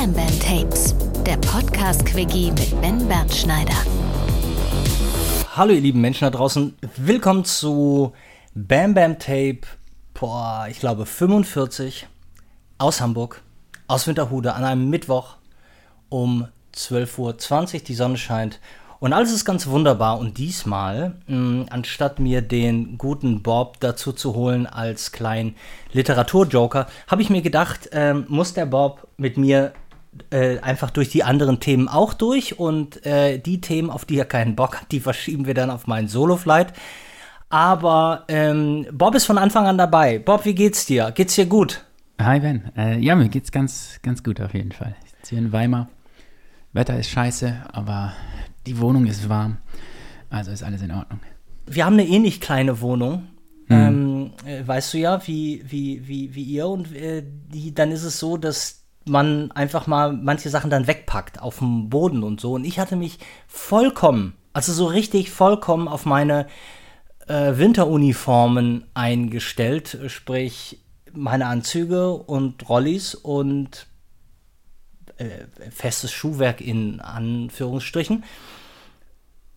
Bam Bam Tapes, der Podcast-Quickie mit Ben Bernschneider. Hallo ihr lieben Menschen da draußen, willkommen zu Bam Bam Tape, boah, ich glaube 45 aus Hamburg, aus Winterhude an einem Mittwoch um 12.20 Uhr, die Sonne scheint und alles ist ganz wunderbar. Und diesmal, mh, anstatt mir den guten Bob dazu zu holen als kleinen Literaturjoker, habe ich mir gedacht, ähm, muss der Bob mit mir äh, einfach durch die anderen Themen auch durch. Und äh, die Themen, auf die er keinen Bock hat, die verschieben wir dann auf meinen Solo-Flight. Aber ähm, Bob ist von Anfang an dabei. Bob, wie geht's dir? Geht's dir gut? Hi Ben. Äh, ja, mir geht's ganz, ganz gut auf jeden Fall. Ich sitze hier in Weimar. Wetter ist scheiße, aber die Wohnung ist warm. Also ist alles in Ordnung. Wir haben eine ähnlich kleine Wohnung. Mhm. Ähm, äh, weißt du ja, wie, wie, wie, wie ihr. Und äh, die, dann ist es so, dass man einfach mal manche Sachen dann wegpackt auf dem Boden und so. Und ich hatte mich vollkommen, also so richtig vollkommen auf meine äh, Winteruniformen eingestellt, sprich meine Anzüge und Rollis und äh, festes Schuhwerk in Anführungsstrichen.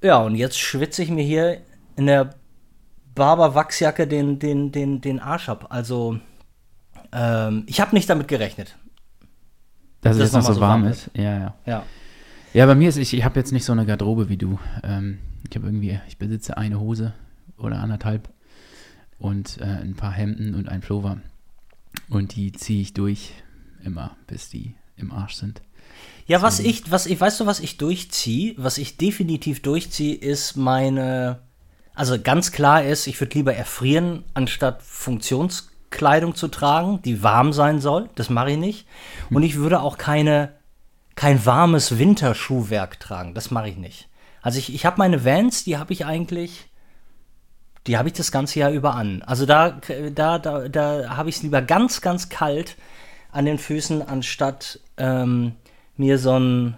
Ja, und jetzt schwitze ich mir hier in der Barber-Wachsjacke den, den, den, den Arsch ab. Also, ähm, ich habe nicht damit gerechnet. Dass es noch so warm, warm ist? Ja, ja. Ja, ja bei mir ist, ich, ich habe jetzt nicht so eine Garderobe wie du. Ähm, ich habe irgendwie, ich besitze eine Hose oder anderthalb und äh, ein paar Hemden und ein Pullover. Und die ziehe ich durch immer, bis die im Arsch sind. Ja, was ich, was ich, weißt du, was ich durchziehe, was ich definitiv durchziehe, ist meine, also ganz klar ist, ich würde lieber erfrieren, anstatt Funktionskleidung zu tragen, die warm sein soll. Das mache ich nicht. Hm. Und ich würde auch keine, kein warmes Winterschuhwerk tragen. Das mache ich nicht. Also ich, ich habe meine Vans, die habe ich eigentlich, die habe ich das ganze Jahr über an. Also da, da, da, da habe ich es lieber ganz, ganz kalt an den Füßen, anstatt ähm, mir so ein,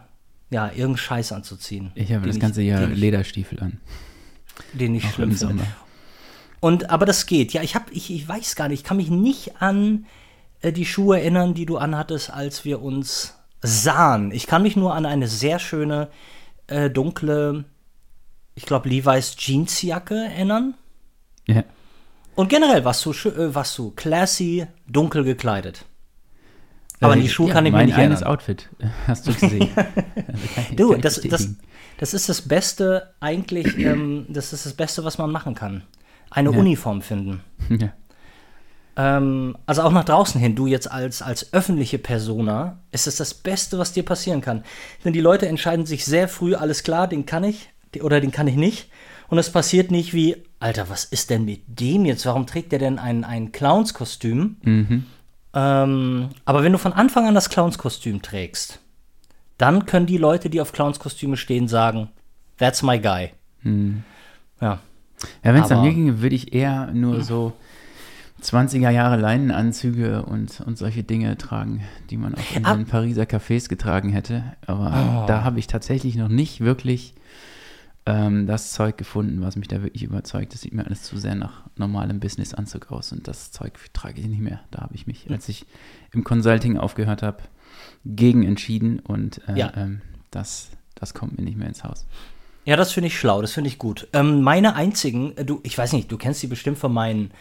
ja, irgendeinen Scheiß anzuziehen. Ich habe das ganze Jahr Lederstiefel an. Den ich Auch schlimm finde. Und, aber das geht. Ja, ich habe, ich, ich weiß gar nicht, ich kann mich nicht an äh, die Schuhe erinnern, die du anhattest, als wir uns sahen. Ich kann mich nur an eine sehr schöne, äh, dunkle, ich glaube, Levi's Jeansjacke erinnern. Ja. Und generell warst du, äh, warst du classy, dunkel gekleidet. Aber an die Schuhe ja, kann ich mich nicht erinnern. Mein Outfit hast du gesehen. also du, das, das, das ist das Beste eigentlich, ähm, das ist das Beste, was man machen kann. Eine ja. Uniform finden. Ja. Ähm, also auch nach draußen hin, du jetzt als, als öffentliche Persona, ist es das Beste, was dir passieren kann. Denn die Leute entscheiden sich sehr früh, alles klar, den kann ich oder den kann ich nicht. Und es passiert nicht wie, Alter, was ist denn mit dem jetzt? Warum trägt der denn ein, ein Clownskostüm? Mhm. Ähm, aber wenn du von Anfang an das Clownskostüm trägst, dann können die Leute, die auf Clownskostüme stehen, sagen, that's my guy. Hm. Ja. Ja, wenn es an mir ginge, würde ich eher nur so 20er Jahre Leinenanzüge und, und solche Dinge tragen, die man auch in den Pariser Cafés getragen hätte. Aber oh. da habe ich tatsächlich noch nicht wirklich ähm, das Zeug gefunden, was mich da wirklich überzeugt. Das sieht mir alles zu sehr nach normalem Businessanzug aus und das Zeug trage ich nicht mehr. Da habe ich mich, als ich im Consulting aufgehört habe, gegen entschieden und äh, ja. ähm, das, das kommt mir nicht mehr ins Haus. Ja, das finde ich schlau, das finde ich gut. Ähm, meine einzigen, äh, du, ich weiß nicht, du kennst die bestimmt von meinen,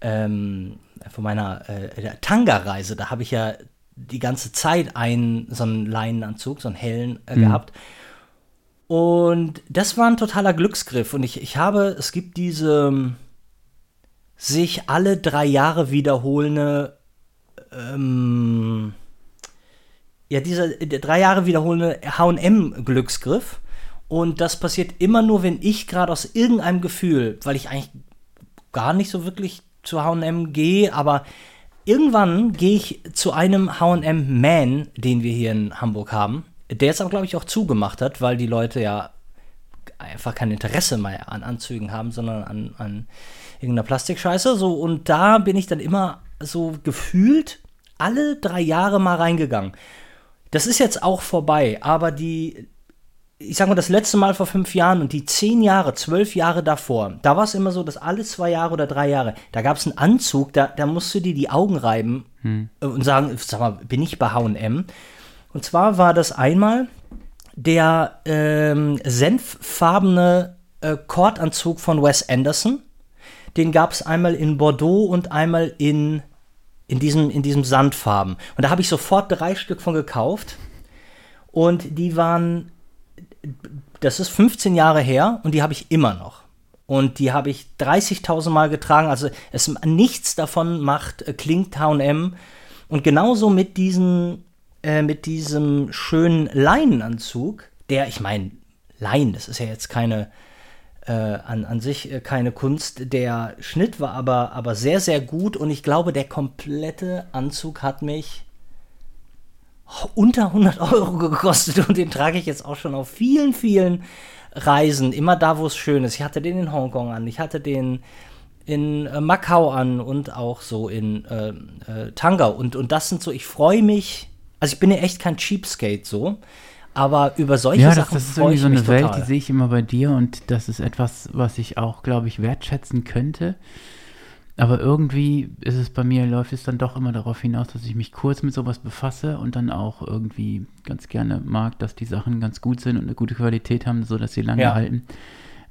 ähm, von meiner äh, Tanga-Reise. Da habe ich ja die ganze Zeit einen so einen Leinenanzug, so einen hellen äh, mhm. gehabt. Und das war ein totaler Glücksgriff. Und ich, ich habe, es gibt diese ähm, sich alle drei Jahre wiederholende, ähm, ja, dieser drei Jahre wiederholende HM-Glücksgriff. Und das passiert immer nur, wenn ich gerade aus irgendeinem Gefühl, weil ich eigentlich gar nicht so wirklich zu HM gehe, aber irgendwann gehe ich zu einem HM-Man, den wir hier in Hamburg haben der jetzt aber, glaube ich, auch zugemacht hat, weil die Leute ja einfach kein Interesse mehr an Anzügen haben, sondern an, an irgendeiner Plastikscheiße. So, und da bin ich dann immer so gefühlt alle drei Jahre mal reingegangen. Das ist jetzt auch vorbei, aber die, ich sag mal, das letzte Mal vor fünf Jahren und die zehn Jahre, zwölf Jahre davor, da war es immer so, dass alle zwei Jahre oder drei Jahre, da gab es einen Anzug, da, da musst du dir die Augen reiben hm. und sagen, sag mal, bin ich bei HM? Und zwar war das einmal der ähm, senffarbene äh, Kordanzug von Wes Anderson. Den gab es einmal in Bordeaux und einmal in, in, diesem, in diesem Sandfarben. Und da habe ich sofort drei Stück von gekauft. Und die waren, das ist 15 Jahre her und die habe ich immer noch. Und die habe ich 30.000 Mal getragen. Also es, nichts davon macht, äh, klingt H&M. Und genauso mit diesen äh, mit diesem schönen Leinenanzug, der, ich meine, Leinen, das ist ja jetzt keine, äh, an, an sich äh, keine Kunst. Der Schnitt war aber, aber sehr, sehr gut und ich glaube, der komplette Anzug hat mich unter 100 Euro gekostet und den trage ich jetzt auch schon auf vielen, vielen Reisen, immer da, wo es schön ist. Ich hatte den in Hongkong an, ich hatte den in äh, Macau an und auch so in äh, äh, Tangau. Und, und das sind so, ich freue mich also ich bin ja echt kein Cheapskate so, aber über solche ja, Sachen. Ja, das ist irgendwie so eine Welt, die sehe ich immer bei dir und das ist etwas, was ich auch, glaube ich, wertschätzen könnte. Aber irgendwie ist es bei mir, läuft es dann doch immer darauf hinaus, dass ich mich kurz mit sowas befasse und dann auch irgendwie ganz gerne mag, dass die Sachen ganz gut sind und eine gute Qualität haben, sodass sie lange ja. halten.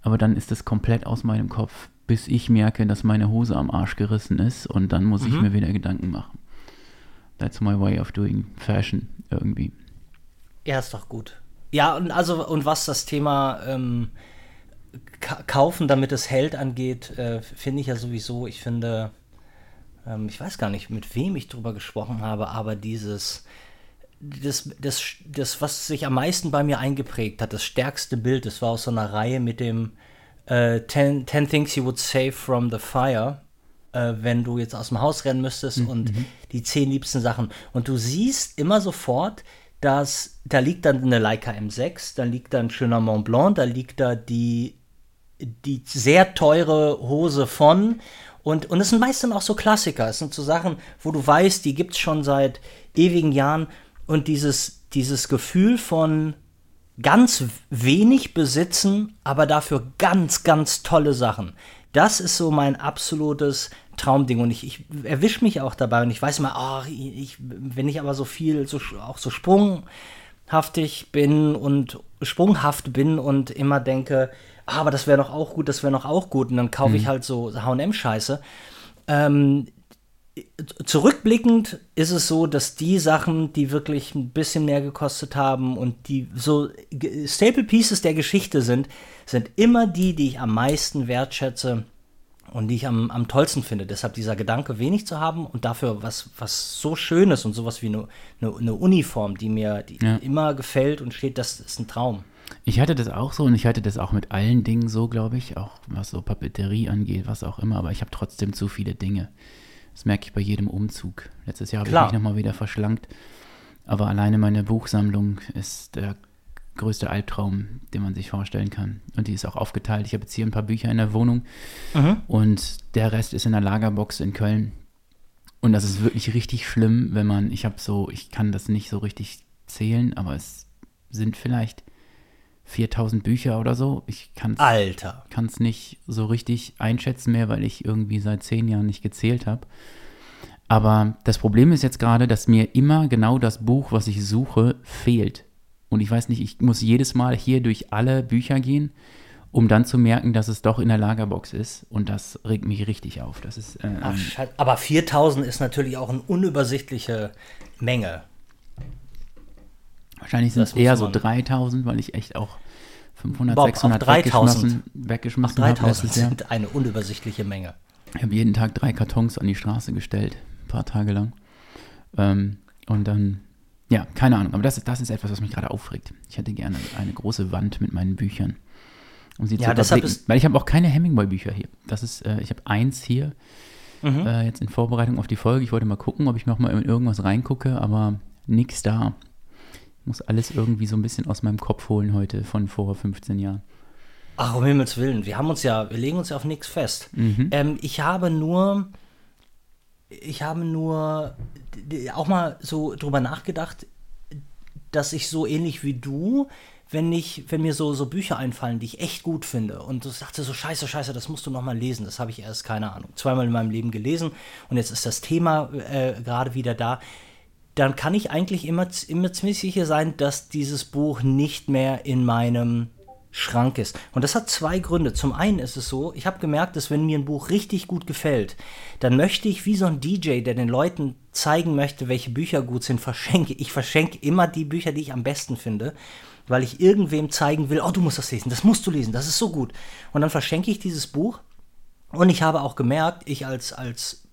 Aber dann ist das komplett aus meinem Kopf, bis ich merke, dass meine Hose am Arsch gerissen ist und dann muss mhm. ich mir wieder Gedanken machen. That's my way of doing fashion irgendwie. Ja, ist doch gut. Ja, und also, und was das Thema ähm, kaufen, damit es hält, angeht, äh, finde ich ja sowieso, ich finde, ähm, ich weiß gar nicht, mit wem ich drüber gesprochen habe, aber dieses, das, das, das, was sich am meisten bei mir eingeprägt hat, das stärkste Bild, das war aus so einer Reihe mit dem äh, 10 Things You Would Save from the Fire äh, wenn du jetzt aus dem Haus rennen müsstest mhm. und mhm. die zehn liebsten Sachen. Und du siehst immer sofort, dass da liegt dann eine Leica M6, da liegt dann ein schöner Mont Blanc, da liegt da die, die sehr teure Hose von. Und, und es sind meist dann auch so Klassiker. Es sind so Sachen, wo du weißt, die gibt es schon seit ewigen Jahren. Und dieses, dieses Gefühl von ganz wenig besitzen, aber dafür ganz, ganz tolle Sachen. Das ist so mein absolutes Traumding. Und ich, ich erwische mich auch dabei und ich weiß immer, oh, ich, wenn ich aber so viel, so, auch so sprunghaftig bin und sprunghaft bin und immer denke, ah, aber das wäre doch auch gut, das wäre noch auch gut. Und dann kaufe mhm. ich halt so HM-Scheiße. Ähm, zurückblickend ist es so, dass die Sachen, die wirklich ein bisschen mehr gekostet haben und die so Staple Pieces der Geschichte sind, sind immer die, die ich am meisten wertschätze und die ich am, am tollsten finde. Deshalb dieser Gedanke, wenig zu haben und dafür was, was so Schönes und sowas wie eine, eine, eine Uniform, die mir die ja. immer gefällt und steht, das ist ein Traum. Ich hatte das auch so und ich hatte das auch mit allen Dingen so, glaube ich, auch was so Papeterie angeht, was auch immer, aber ich habe trotzdem zu viele Dinge. Das merke ich bei jedem Umzug. Letztes Jahr habe ich mich nochmal wieder verschlankt, aber alleine meine Buchsammlung ist der größte Albtraum, den man sich vorstellen kann. Und die ist auch aufgeteilt. Ich habe jetzt hier ein paar Bücher in der Wohnung mhm. und der Rest ist in der Lagerbox in Köln. Und das ist wirklich richtig schlimm, wenn man, ich habe so, ich kann das nicht so richtig zählen, aber es sind vielleicht 4000 Bücher oder so. Ich kann es nicht so richtig einschätzen mehr, weil ich irgendwie seit zehn Jahren nicht gezählt habe. Aber das Problem ist jetzt gerade, dass mir immer genau das Buch, was ich suche, fehlt. Und ich weiß nicht, ich muss jedes Mal hier durch alle Bücher gehen, um dann zu merken, dass es doch in der Lagerbox ist. Und das regt mich richtig auf. Das ist, äh, Ach, aber 4000 ist natürlich auch eine unübersichtliche Menge. Wahrscheinlich sind es eher so 3000, weil ich echt auch 500, Bob, 600 auch 3000, weggeschmissen, habe. 3000 sind eine unübersichtliche Menge. Ich habe jeden Tag drei Kartons an die Straße gestellt, ein paar Tage lang. Ähm, und dann ja, keine Ahnung. Aber das, das ist etwas, was mich gerade aufregt. Ich hätte gerne eine große Wand mit meinen Büchern. Um sie ja, zu deshalb ist Weil ich habe auch keine Hemingway-Bücher hier. Das ist, äh, ich habe eins hier, mhm. äh, jetzt in Vorbereitung auf die Folge. Ich wollte mal gucken, ob ich noch mal in irgendwas reingucke, aber nichts da. Ich muss alles irgendwie so ein bisschen aus meinem Kopf holen heute von vor 15 Jahren. Ach, um Himmels Willen. Wir haben uns ja, wir legen uns ja auf nichts fest. Mhm. Ähm, ich habe nur ich habe nur auch mal so drüber nachgedacht, dass ich so ähnlich wie du, wenn ich, wenn mir so, so Bücher einfallen, die ich echt gut finde und du sagte so scheiße, scheiße, das musst du noch mal lesen. Das habe ich erst keine Ahnung zweimal in meinem Leben gelesen und jetzt ist das Thema äh, gerade wieder da. Dann kann ich eigentlich immer, immer ziemlich sicher sein, dass dieses Buch nicht mehr in meinem Schrank ist. Und das hat zwei Gründe. Zum einen ist es so, ich habe gemerkt, dass wenn mir ein Buch richtig gut gefällt, dann möchte ich wie so ein DJ, der den Leuten zeigen möchte, welche Bücher gut sind, verschenke. Ich verschenke immer die Bücher, die ich am besten finde, weil ich irgendwem zeigen will, oh, du musst das lesen, das musst du lesen, das ist so gut. Und dann verschenke ich dieses Buch. Und ich habe auch gemerkt, ich als, als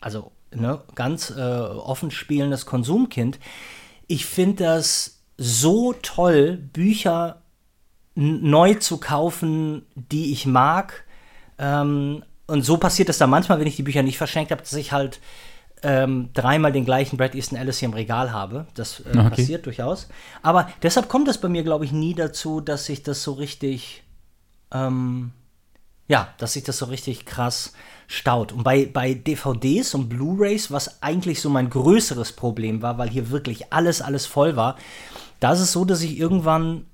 also ne, ganz äh, offen spielendes Konsumkind, ich finde das so toll, Bücher neu zu kaufen, die ich mag. Ähm, und so passiert es dann manchmal, wenn ich die Bücher nicht verschenkt habe, dass ich halt ähm, dreimal den gleichen Brad Easton Ellis hier im Regal habe. Das äh, okay. passiert durchaus. Aber deshalb kommt es bei mir, glaube ich, nie dazu, dass ich das so richtig, ähm, ja, dass sich das so richtig krass staut. Und bei, bei DVDs und Blu-rays, was eigentlich so mein größeres Problem war, weil hier wirklich alles, alles voll war, da ist es so, dass ich irgendwann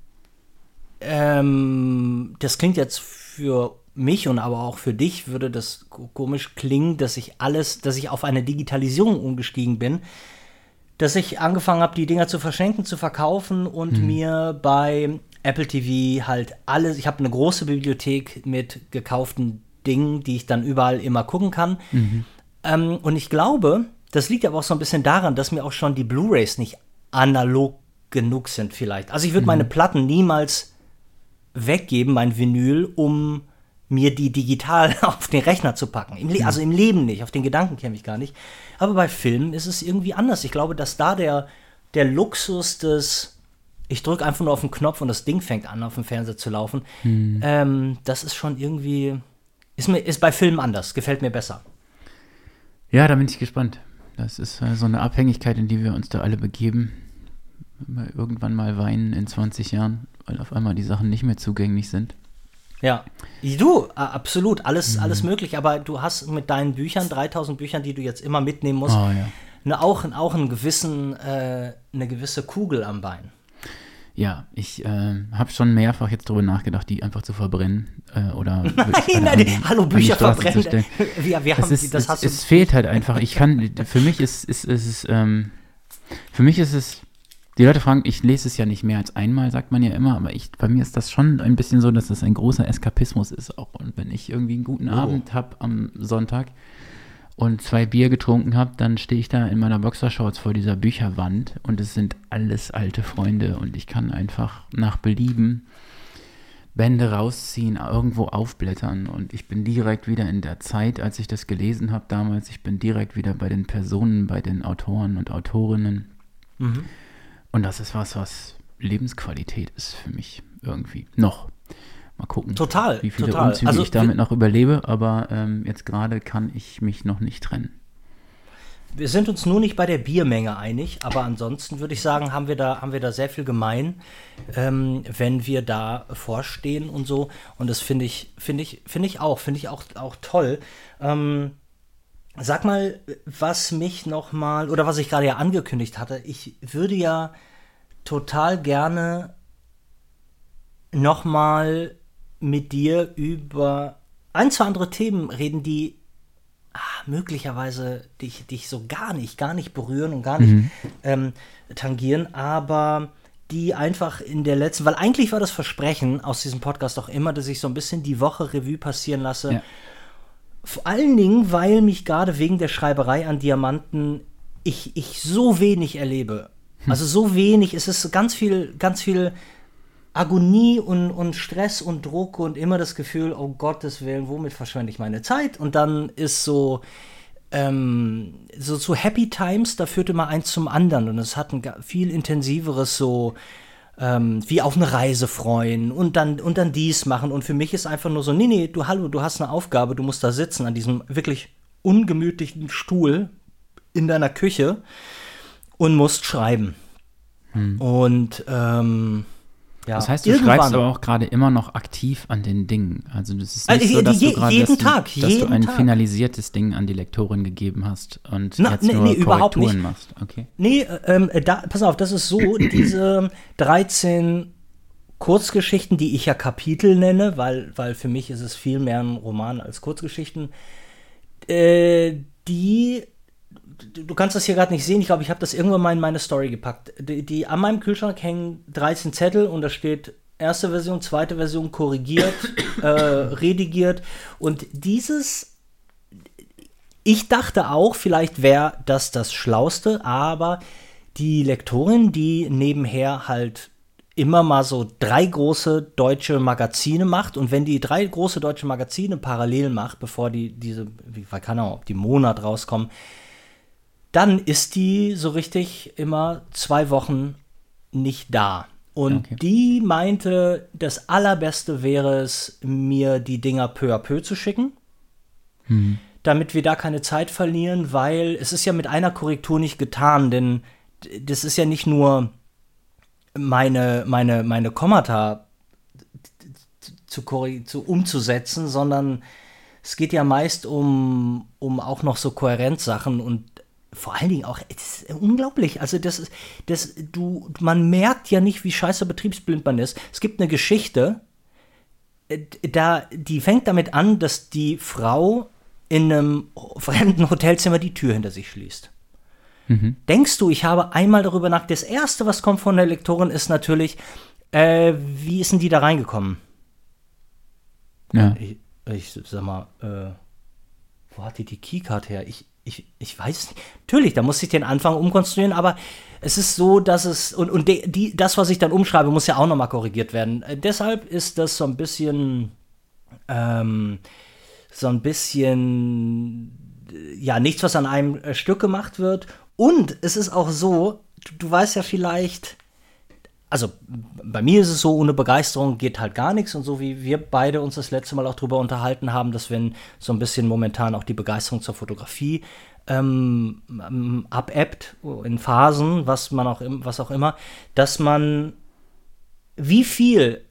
ähm, das klingt jetzt für mich und aber auch für dich würde das komisch klingen, dass ich alles, dass ich auf eine Digitalisierung umgestiegen bin, dass ich angefangen habe, die Dinger zu verschenken, zu verkaufen und mhm. mir bei Apple TV halt alles, ich habe eine große Bibliothek mit gekauften Dingen, die ich dann überall immer gucken kann. Mhm. Ähm, und ich glaube, das liegt aber auch so ein bisschen daran, dass mir auch schon die Blu-rays nicht analog genug sind vielleicht. Also ich würde mhm. meine Platten niemals weggeben, mein Vinyl, um mir die digital auf den Rechner zu packen. Im mhm. also im Leben nicht, auf den Gedanken käme ich gar nicht. Aber bei Filmen ist es irgendwie anders. Ich glaube, dass da der, der Luxus des, ich drücke einfach nur auf den Knopf und das Ding fängt an, auf dem Fernseher zu laufen, mhm. ähm, das ist schon irgendwie, ist, mir, ist bei Filmen anders, gefällt mir besser. Ja, da bin ich gespannt. Das ist äh, so eine Abhängigkeit, in die wir uns da alle begeben. Irgendwann mal weinen in 20 Jahren weil auf einmal die Sachen nicht mehr zugänglich sind. Ja, du, absolut, alles, mhm. alles möglich, aber du hast mit deinen Büchern, 3000 Büchern, die du jetzt immer mitnehmen musst, oh, ja. ne, auch, auch einen gewissen, äh, eine gewisse Kugel am Bein. Ja, ich äh, habe schon mehrfach jetzt darüber nachgedacht, die einfach zu verbrennen äh, oder nein, nein, an, hallo Bücher verbrennen. Ja, wir haben es, ist, das es, es fehlt halt einfach. Ich kann, für mich ist, ist, ist, ist ähm, für mich ist es die Leute fragen, ich lese es ja nicht mehr als einmal, sagt man ja immer, aber ich, bei mir ist das schon ein bisschen so, dass das ein großer Eskapismus ist auch. Und wenn ich irgendwie einen guten oh. Abend habe am Sonntag und zwei Bier getrunken habe, dann stehe ich da in meiner Boxershorts vor dieser Bücherwand und es sind alles alte Freunde und ich kann einfach nach Belieben Bände rausziehen, irgendwo aufblättern und ich bin direkt wieder in der Zeit, als ich das gelesen habe damals. Ich bin direkt wieder bei den Personen, bei den Autoren und Autorinnen. Mhm. Und das ist was, was Lebensqualität ist für mich irgendwie. Noch. Mal gucken, total, wie viele total. Umzüge also, ich damit noch überlebe, aber ähm, jetzt gerade kann ich mich noch nicht trennen. Wir sind uns nur nicht bei der Biermenge einig, aber ansonsten würde ich sagen, haben wir da, haben wir da sehr viel gemein, ähm, wenn wir da vorstehen und so. Und das finde ich, finde ich, finde ich auch, finde ich auch, auch toll. Ähm, Sag mal, was mich noch mal oder was ich gerade ja angekündigt hatte, ich würde ja total gerne noch mal mit dir über ein, zwei andere Themen reden, die ah, möglicherweise dich, dich so gar nicht, gar nicht berühren und gar nicht mhm. ähm, tangieren, aber die einfach in der letzten, weil eigentlich war das Versprechen aus diesem Podcast auch immer, dass ich so ein bisschen die Woche Revue passieren lasse. Ja vor allen Dingen, weil mich gerade wegen der Schreiberei an Diamanten ich, ich so wenig erlebe. Hm. Also so wenig, es ist ganz viel, ganz viel Agonie und, und Stress und Druck und immer das Gefühl, oh Gottes Willen, womit verschwende ich meine Zeit? Und dann ist so, ähm, so zu Happy Times, da führt immer eins zum anderen und es hat ein viel intensiveres so ähm, wie auf eine Reise freuen und dann, und dann dies machen. Und für mich ist einfach nur so, nee, nee, du hallo, du hast eine Aufgabe, du musst da sitzen an diesem wirklich ungemütlichen Stuhl in deiner Küche und musst schreiben. Hm. Und ähm, ja, das heißt, du schreibst aber auch gerade immer noch aktiv an den Dingen. Also das ist nicht also, so, dass je, du gerade jeden dass, Tag, du, dass du ein Tag. finalisiertes Ding an die Lektorin gegeben hast und Na, jetzt nee, nur nee, Korrekturen machst. Okay. Nee, ähm, da, pass auf, das ist so, diese 13 Kurzgeschichten, die ich ja Kapitel nenne, weil, weil für mich ist es viel mehr ein Roman als Kurzgeschichten, äh, die du kannst das hier gerade nicht sehen. Ich glaube, ich habe das irgendwann mal in meine Story gepackt. Die, die, an meinem Kühlschrank hängen 13 Zettel und da steht erste Version, zweite Version korrigiert, äh, redigiert. Und dieses, ich dachte auch, vielleicht wäre das das Schlauste, aber die Lektorin, die nebenher halt immer mal so drei große deutsche Magazine macht und wenn die drei große deutsche Magazine parallel macht, bevor die diese, wie keine Ahnung, ob die Monat rauskommen, dann ist die so richtig immer zwei Wochen nicht da. Und okay. die meinte, das Allerbeste wäre es, mir die Dinger peu à peu zu schicken, mhm. damit wir da keine Zeit verlieren, weil es ist ja mit einer Korrektur nicht getan, denn das ist ja nicht nur meine, meine, meine Kommata zu, zu umzusetzen, sondern es geht ja meist um, um auch noch so Kohärenzsachen und vor allen Dingen auch, es ist unglaublich. Also, das ist, das, du, man merkt ja nicht, wie scheiße betriebsblind man ist. Es gibt eine Geschichte, äh, da, die fängt damit an, dass die Frau in einem fremden Hotelzimmer die Tür hinter sich schließt. Mhm. Denkst du, ich habe einmal darüber nach. Das erste, was kommt von der Lektorin, ist natürlich, äh, wie ist denn die da reingekommen? Ja. Ich, ich sag mal, äh, wo hat die die Keycard her? Ich, ich, ich weiß nicht. Natürlich, da muss ich den Anfang umkonstruieren, aber es ist so, dass es, und, und de, die, das, was ich dann umschreibe, muss ja auch nochmal korrigiert werden. Äh, deshalb ist das so ein bisschen, ähm, so ein bisschen, ja, nichts, was an einem äh, Stück gemacht wird. Und es ist auch so, du, du weißt ja vielleicht, also bei mir ist es so, ohne Begeisterung geht halt gar nichts. Und so wie wir beide uns das letzte Mal auch drüber unterhalten haben, dass wenn so ein bisschen momentan auch die Begeisterung zur Fotografie ähm, abebbt in Phasen, was man auch, was auch immer, dass man wie viel,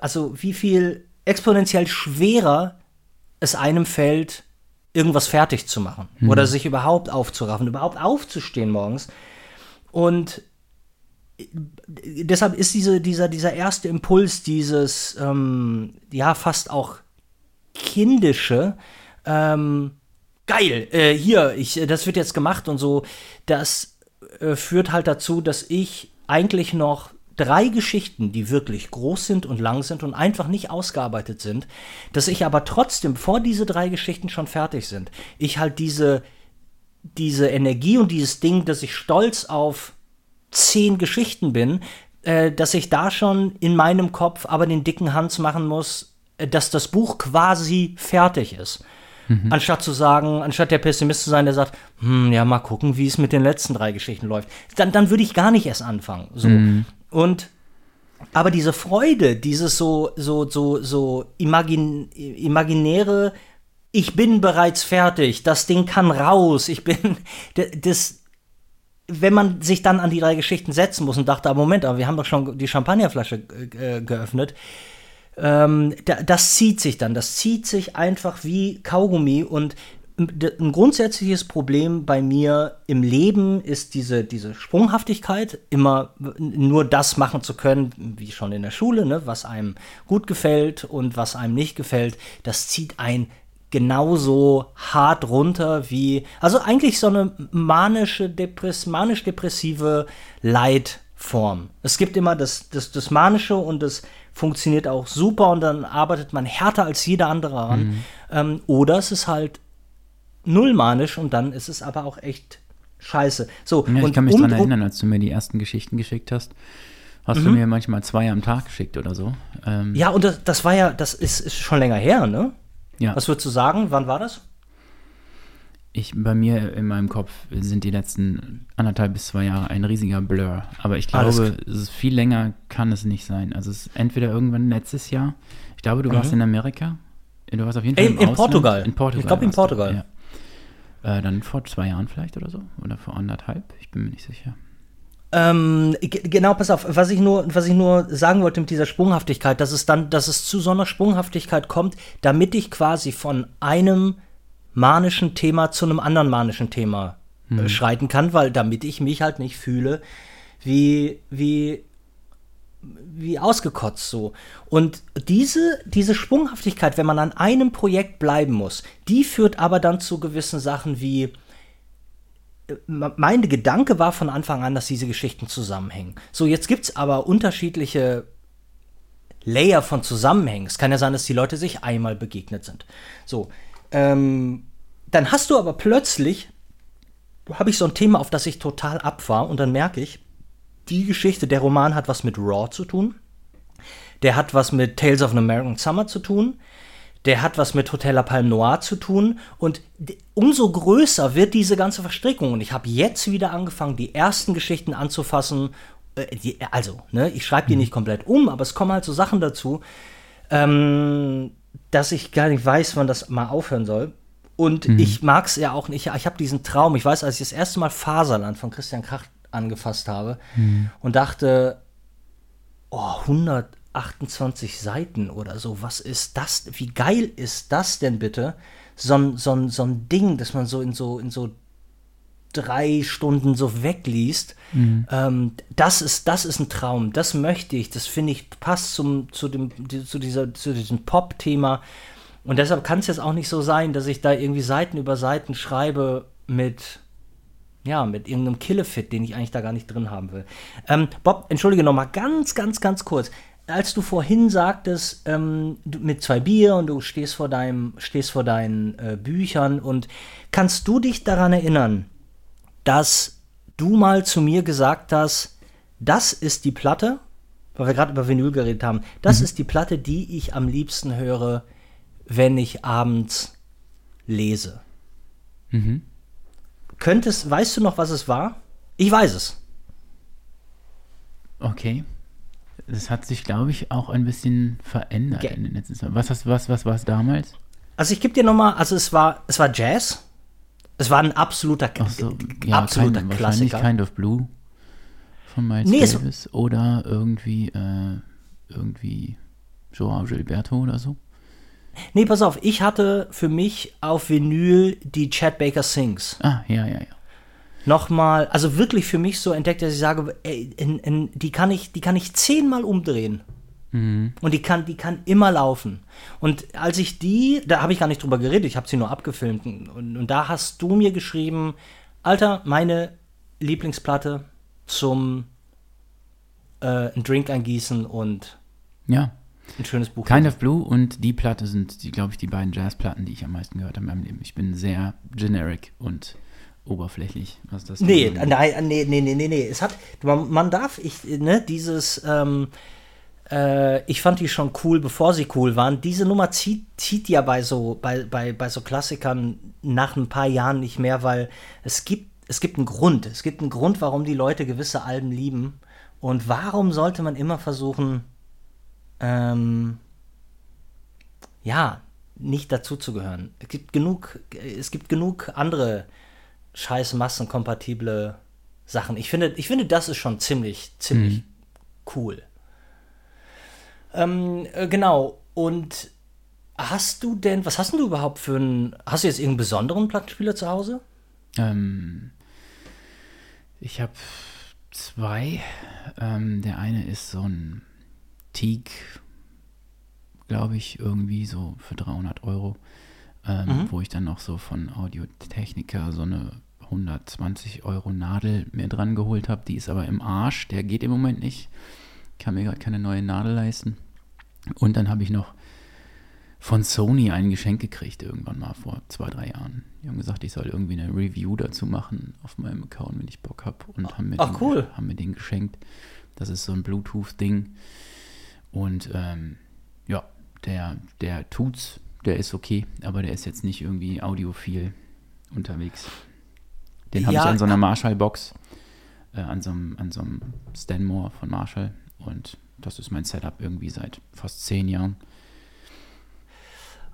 also wie viel exponentiell schwerer es einem fällt, irgendwas fertig zu machen mhm. oder sich überhaupt aufzuraffen, überhaupt aufzustehen morgens. Und deshalb ist diese, dieser, dieser erste Impuls, dieses, ähm, ja, fast auch kindische, ähm, geil, äh, hier, ich, das wird jetzt gemacht und so, das äh, führt halt dazu, dass ich eigentlich noch drei Geschichten, die wirklich groß sind und lang sind und einfach nicht ausgearbeitet sind, dass ich aber trotzdem, bevor diese drei Geschichten schon fertig sind, ich halt diese, diese Energie und dieses Ding, dass ich stolz auf zehn Geschichten bin, äh, dass ich da schon in meinem Kopf aber den dicken Hans machen muss, äh, dass das Buch quasi fertig ist. Mhm. Anstatt zu sagen, anstatt der Pessimist zu sein, der sagt, hm, ja, mal gucken, wie es mit den letzten drei Geschichten läuft. Dann, dann würde ich gar nicht erst anfangen. So. Mhm. Und aber diese Freude, dieses so, so, so, so imagin, imaginäre, ich bin bereits fertig, das Ding kann raus, ich bin, das, wenn man sich dann an die drei Geschichten setzen muss und dachte, aber Moment, aber wir haben doch schon die Champagnerflasche äh, geöffnet, ähm, da, das zieht sich dann, das zieht sich einfach wie Kaugummi und ein grundsätzliches Problem bei mir im Leben ist diese, diese Sprunghaftigkeit, immer nur das machen zu können, wie schon in der Schule, ne, was einem gut gefällt und was einem nicht gefällt, das zieht ein genauso hart runter wie, also eigentlich so eine manische, Depress manisch-depressive Leitform. Es gibt immer das, das, das Manische und das funktioniert auch super und dann arbeitet man härter als jeder andere ran. Mhm. Ähm, oder es ist halt nullmanisch und dann ist es aber auch echt scheiße. So, ja, ich kann mich um, daran erinnern, als du mir die ersten Geschichten geschickt hast. Hast mhm. du mir manchmal zwei am Tag geschickt oder so? Ähm, ja, und das, das, war ja, das ist, ist schon länger her, ne? Ja. Was würdest du sagen? Wann war das? Ich, bei mir in meinem Kopf sind die letzten anderthalb bis zwei Jahre ein riesiger Blur. Aber ich glaube, viel länger kann es nicht sein. Also es ist entweder irgendwann letztes Jahr. Ich glaube, du mhm. warst in Amerika. Du warst auf jeden Fall in, in Portugal. In Portugal. Ich glaube in Portugal. Du, ja. äh, dann vor zwei Jahren vielleicht oder so. Oder vor anderthalb. Ich bin mir nicht sicher. Ähm, genau, pass auf, was ich nur, was ich nur sagen wollte mit dieser Sprunghaftigkeit, dass es dann, dass es zu so einer Sprunghaftigkeit kommt, damit ich quasi von einem manischen Thema zu einem anderen manischen Thema äh, mhm. schreiten kann, weil damit ich mich halt nicht fühle wie, wie, wie ausgekotzt so. Und diese, diese Sprunghaftigkeit, wenn man an einem Projekt bleiben muss, die führt aber dann zu gewissen Sachen wie, mein Gedanke war von Anfang an, dass diese Geschichten zusammenhängen. So, jetzt gibt es aber unterschiedliche Layer von Zusammenhängen. Es kann ja sein, dass die Leute sich einmal begegnet sind. So, ähm, dann hast du aber plötzlich, habe ich so ein Thema, auf das ich total abfahre und dann merke ich, die Geschichte, der Roman hat was mit Raw zu tun. Der hat was mit Tales of an American Summer zu tun. Der hat was mit Hotel La Palme Noir zu tun. Und umso größer wird diese ganze Verstrickung. Und ich habe jetzt wieder angefangen, die ersten Geschichten anzufassen. Äh, also, ne, ich schreibe die mhm. nicht komplett um, aber es kommen halt so Sachen dazu, ähm, dass ich gar nicht weiß, wann das mal aufhören soll. Und mhm. ich mag es ja auch nicht. Ich habe diesen Traum. Ich weiß, als ich das erste Mal Faserland von Christian Krach angefasst habe mhm. und dachte, oh, 128 Seiten oder so, was ist das? Wie geil ist das denn bitte? So ein, so ein, so ein Ding, das man so in so, in so drei Stunden so wegliest. Mhm. Ähm, das, ist, das ist ein Traum, das möchte ich, das finde ich passt zum, zu, dem, zu, dieser, zu diesem Pop-Thema. Und deshalb kann es jetzt auch nicht so sein, dass ich da irgendwie Seiten über Seiten schreibe mit ja, mit irgendeinem Killefit, den ich eigentlich da gar nicht drin haben will. Ähm, Bob, entschuldige noch mal ganz, ganz, ganz kurz. Als du vorhin sagtest, ähm, mit zwei Bier und du stehst vor, deinem, stehst vor deinen äh, Büchern und kannst du dich daran erinnern, dass du mal zu mir gesagt hast, das ist die Platte, weil wir gerade über Vinyl geredet haben, das mhm. ist die Platte, die ich am liebsten höre, wenn ich abends lese. Mhm. Könntest, weißt du noch, was es war? Ich weiß es. Okay. Das hat sich, glaube ich, auch ein bisschen verändert okay. in den letzten Jahren. Was, was, was war es damals? Also ich gebe dir nochmal, also es war, es war Jazz. Es war ein absoluter, so, ja, absoluter kein, Klassiker. Wahrscheinlich Kind of Blue von Miles nee, Davis oder irgendwie, äh, irgendwie Joao Gilberto oder so. Nee, pass auf, ich hatte für mich auf Vinyl die Chad Baker Sings. Ah, ja, ja, ja. Nochmal, also wirklich für mich so entdeckt, dass ich sage, ey, in, in, die, kann ich, die kann ich zehnmal umdrehen. Mhm. Und die kann, die kann immer laufen. Und als ich die, da habe ich gar nicht drüber geredet, ich habe sie nur abgefilmt. Und, und da hast du mir geschrieben, Alter, meine Lieblingsplatte zum äh, einen Drink eingießen und ja. Ein schönes Buch. Kind of Blue und die Platte sind, glaube ich, die beiden Jazzplatten, die ich am meisten gehört habe in meinem Leben. Ich bin sehr generic und oberflächlich, was das Nee, nein, nee, nee, nee, nee, nee. Es hat, man, man darf, ich, ne, dieses, ähm, äh, ich fand die schon cool, bevor sie cool waren. Diese Nummer zieht, zieht ja bei so, bei, bei, bei so Klassikern nach ein paar Jahren nicht mehr, weil es gibt, es gibt einen Grund. Es gibt einen Grund, warum die Leute gewisse Alben lieben. Und warum sollte man immer versuchen, ähm, ja, nicht dazuzugehören. Es gibt genug, es gibt genug andere scheiß massenkompatible Sachen. Ich finde, ich finde, das ist schon ziemlich, ziemlich mhm. cool. Ähm, äh, genau. Und hast du denn, was hast du überhaupt für einen, hast du jetzt irgendeinen besonderen Plattenspieler zu Hause? Ähm, ich habe zwei. Ähm, der eine ist so ein Teak, glaube ich, irgendwie so für 300 Euro, ähm, mhm. wo ich dann noch so von Audiotechnica so eine 120 Euro Nadel mir dran geholt habe. Die ist aber im Arsch, der geht im Moment nicht. Ich kann mir gerade keine neue Nadel leisten. Und dann habe ich noch von Sony ein Geschenk gekriegt, irgendwann mal vor zwei, drei Jahren. Die haben gesagt, ich soll irgendwie eine Review dazu machen auf meinem Account, wenn ich Bock habe. Und haben mir, Ach, den, cool. haben mir den geschenkt. Das ist so ein Bluetooth-Ding. Und ähm, ja, der, der tut's, der ist okay, aber der ist jetzt nicht irgendwie audiophil unterwegs. Den habe ja, ich an so einer Marshall-Box, äh, an, so einem, an so einem Stanmore von Marshall. Und das ist mein Setup irgendwie seit fast zehn Jahren.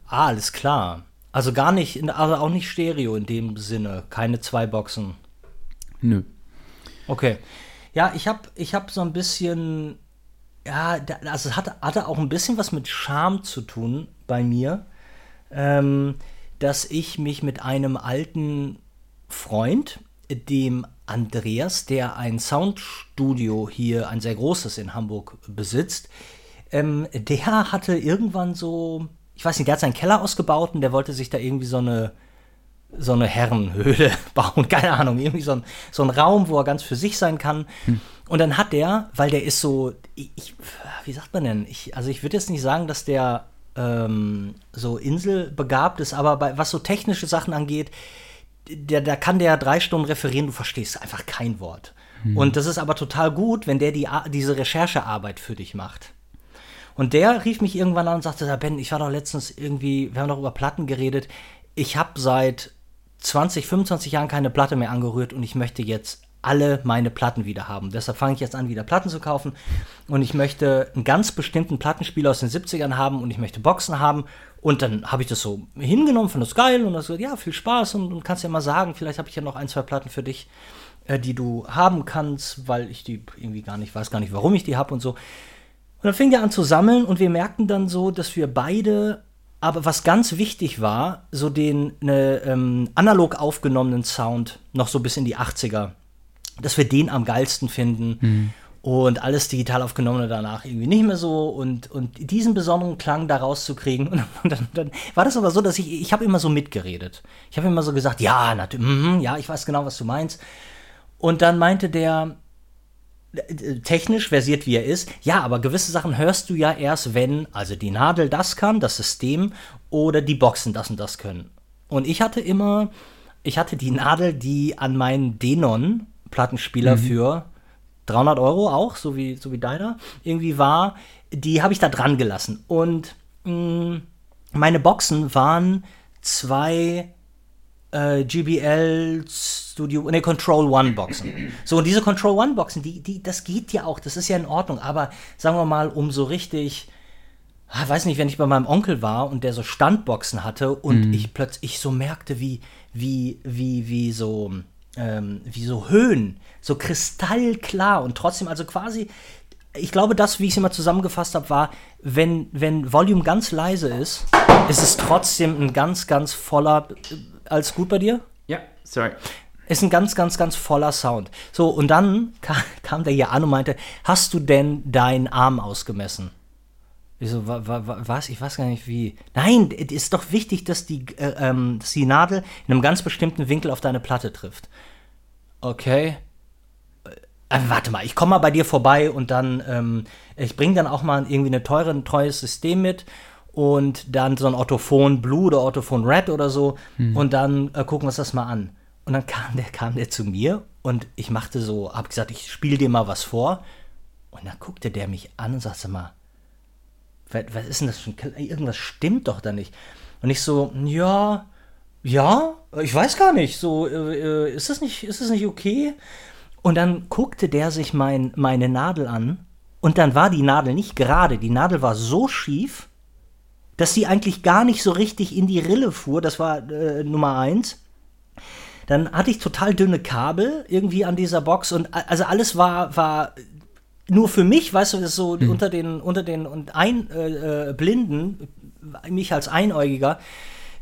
Ah, alles klar. Also gar nicht, also auch nicht Stereo in dem Sinne. Keine zwei Boxen. Nö. Okay. Ja, ich habe ich hab so ein bisschen ja, also es hatte, hatte auch ein bisschen was mit Scham zu tun bei mir, ähm, dass ich mich mit einem alten Freund, dem Andreas, der ein Soundstudio hier, ein sehr großes in Hamburg besitzt, ähm, der hatte irgendwann so, ich weiß nicht, der hat seinen Keller ausgebaut und der wollte sich da irgendwie so eine so eine Herrenhöhle bauen, keine Ahnung, irgendwie so ein, so ein Raum, wo er ganz für sich sein kann. Hm. Und dann hat der, weil der ist so, ich, wie sagt man denn? Ich, also ich würde jetzt nicht sagen, dass der ähm, so inselbegabt ist, aber bei, was so technische Sachen angeht, der, da kann der drei Stunden referieren, du verstehst einfach kein Wort. Hm. Und das ist aber total gut, wenn der die, diese Recherchearbeit für dich macht. Und der rief mich irgendwann an und sagte, Ben, ich war doch letztens irgendwie, wir haben doch über Platten geredet. Ich habe seit 20, 25 Jahren keine Platte mehr angerührt und ich möchte jetzt alle meine Platten wieder haben. Deshalb fange ich jetzt an, wieder Platten zu kaufen. Und ich möchte einen ganz bestimmten Plattenspieler aus den 70ern haben und ich möchte Boxen haben. Und dann habe ich das so hingenommen, fand das geil und das so, ja, viel Spaß und, und kannst ja mal sagen, vielleicht habe ich ja noch ein, zwei Platten für dich, äh, die du haben kannst, weil ich die irgendwie gar nicht, weiß gar nicht, warum ich die habe und so. Und dann fing der an zu sammeln und wir merkten dann so, dass wir beide aber was ganz wichtig war, so den ne, ähm, analog aufgenommenen Sound noch so bis in die 80er, dass wir den am geilsten finden. Mhm. Und alles digital aufgenommene danach irgendwie nicht mehr so. Und, und diesen besonderen Klang da rauszukriegen. Und dann, dann war das aber so, dass ich, ich habe immer so mitgeredet. Ich habe immer so gesagt, ja, natürlich, mm, ja, ich weiß genau, was du meinst. Und dann meinte der, technisch versiert wie er ist, ja, aber gewisse Sachen hörst du ja erst, wenn also die Nadel das kann, das System, oder die Boxen das und das können. Und ich hatte immer, ich hatte die Nadel, die an meinen Denon-Plattenspieler mhm. für 300 Euro auch, so wie, so wie deiner, irgendwie war, die habe ich da dran gelassen. Und mh, mm, meine Boxen waren zwei äh, GBL Studio, ne, Control One Boxen. So, und diese Control One Boxen, die, die, das geht ja auch, das ist ja in Ordnung, aber sagen wir mal, um so richtig, ah, weiß nicht, wenn ich bei meinem Onkel war und der so Standboxen hatte und mhm. ich plötzlich so merkte, wie, wie, wie, wie so, ähm, wie so Höhen, so kristallklar und trotzdem, also quasi, ich glaube, das, wie ich es immer zusammengefasst habe, war, wenn, wenn Volume ganz leise ist, ist es trotzdem ein ganz, ganz voller alles gut bei dir? Ja, sorry. Ist ein ganz, ganz, ganz voller Sound. So, und dann kam, kam der hier an und meinte, hast du denn deinen Arm ausgemessen? Ich so, wa, wa, was? Ich weiß gar nicht wie. Nein, es ist doch wichtig, dass die, äh, ähm, dass die Nadel in einem ganz bestimmten Winkel auf deine Platte trifft. Okay. Äh, warte mal, ich komme mal bei dir vorbei und dann, ähm, ich bringe dann auch mal irgendwie ein teure, teures System mit und dann so ein Orthophon Blue oder Orthophon Red oder so hm. und dann äh, gucken wir uns das mal an. Und dann kam der, kam der zu mir und ich machte so, hab gesagt, ich spiele dir mal was vor. Und dann guckte der mich an und sagte mal, was, ist denn das für ein, irgendwas stimmt doch da nicht. Und ich so, ja, ja, ich weiß gar nicht, so, äh, äh ist das nicht, ist das nicht okay? Und dann guckte der sich mein, meine Nadel an und dann war die Nadel nicht gerade, die Nadel war so schief, dass sie eigentlich gar nicht so richtig in die Rille fuhr. Das war äh, Nummer eins. Dann hatte ich total dünne Kabel irgendwie an dieser Box und also alles war, war nur für mich, weißt du, so mhm. unter den, unter den und ein äh, äh, Blinden, mich als Einäugiger.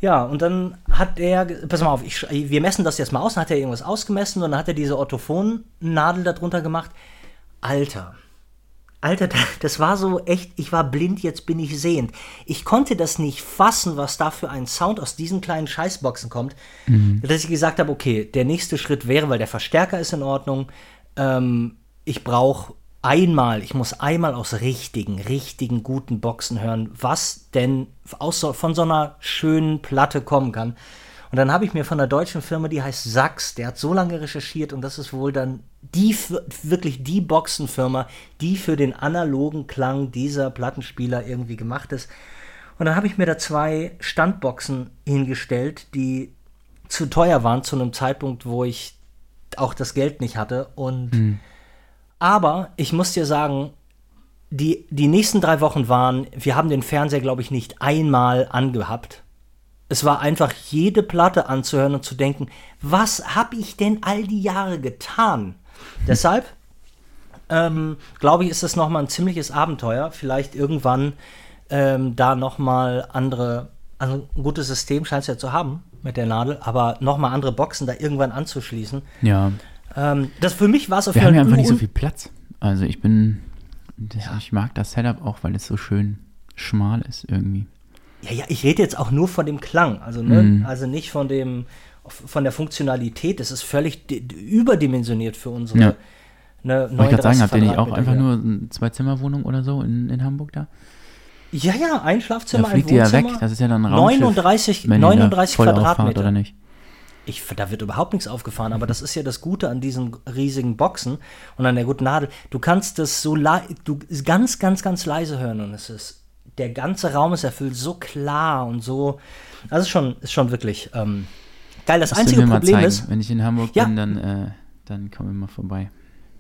Ja, und dann hat er, pass mal auf, ich, wir messen das jetzt mal aus, dann hat er irgendwas ausgemessen und dann hat er diese Orthophonnadel darunter gemacht. Alter, Alter, das war so echt, ich war blind, jetzt bin ich sehend. Ich konnte das nicht fassen, was da für ein Sound aus diesen kleinen Scheißboxen kommt, mhm. dass ich gesagt habe, okay, der nächste Schritt wäre, weil der Verstärker ist in Ordnung, ähm, ich brauche einmal, ich muss einmal aus richtigen, richtigen, guten Boxen hören, was denn aus, von so einer schönen Platte kommen kann. Und dann habe ich mir von einer deutschen Firma, die heißt Sachs, der hat so lange recherchiert und das ist wohl dann die wirklich die Boxenfirma, die für den analogen Klang dieser Plattenspieler irgendwie gemacht ist. Und dann habe ich mir da zwei Standboxen hingestellt, die zu teuer waren zu einem Zeitpunkt, wo ich auch das Geld nicht hatte. Und mhm. Aber ich muss dir sagen, die, die nächsten drei Wochen waren, wir haben den Fernseher, glaube ich, nicht einmal angehabt. Es war einfach jede Platte anzuhören und zu denken, was habe ich denn all die Jahre getan? Deshalb ähm, glaube ich, ist das nochmal ein ziemliches Abenteuer. Vielleicht irgendwann ähm, da nochmal andere, also ein gutes System scheint es ja zu haben mit der Nadel, aber nochmal andere Boxen da irgendwann anzuschließen. Ja. Ähm, das für mich war es auf jeden Fall. Wir haben ja einfach nicht so viel Platz. Also ich bin, das, ja. ich mag das Setup auch, weil es so schön schmal ist irgendwie. Ja, ja, ich rede jetzt auch nur von dem Klang, also, ne, mhm. also nicht von dem von der Funktionalität, das ist völlig überdimensioniert für unsere ja. ne, Wollte ich gerade sagen, habt ihr nicht auch einfach nur eine Zwei-Zimmer-Wohnung oder so in, in Hamburg da? Ja, ja, ein Schlafzimmer, da fliegt ein Wohnzimmer. ja weg, das ist ja dann ein Raumschiff, 39, 39 Quadratmeter. Oder nicht? Ich, da wird überhaupt nichts aufgefahren, aber das ist ja das Gute an diesen riesigen Boxen und an der guten Nadel. Du kannst das so du ganz, ganz, ganz leise hören und es ist, der ganze Raum ist erfüllt so klar und so. Das ist schon, ist schon wirklich ähm, geil. Das, das einzige Problem ist. Wenn ich in Hamburg ja, bin, dann, äh, dann kommen wir mal vorbei.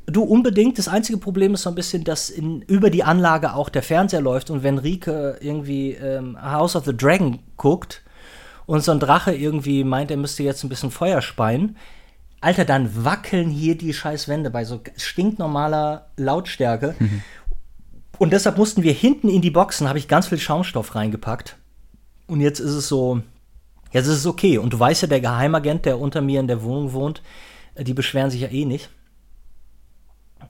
Du unbedingt. Das einzige Problem ist so ein bisschen, dass in, über die Anlage auch der Fernseher läuft und wenn Rike irgendwie ähm, House of the Dragon guckt und so ein Drache irgendwie meint, er müsste jetzt ein bisschen Feuer speien, Alter, dann wackeln hier die scheiß Wände bei so stinknormaler Lautstärke. Mhm. Und deshalb mussten wir hinten in die Boxen, habe ich ganz viel Schaumstoff reingepackt. Und jetzt ist es so, jetzt ist es okay. Und du weißt ja, der Geheimagent, der unter mir in der Wohnung wohnt, äh, die beschweren sich ja eh nicht.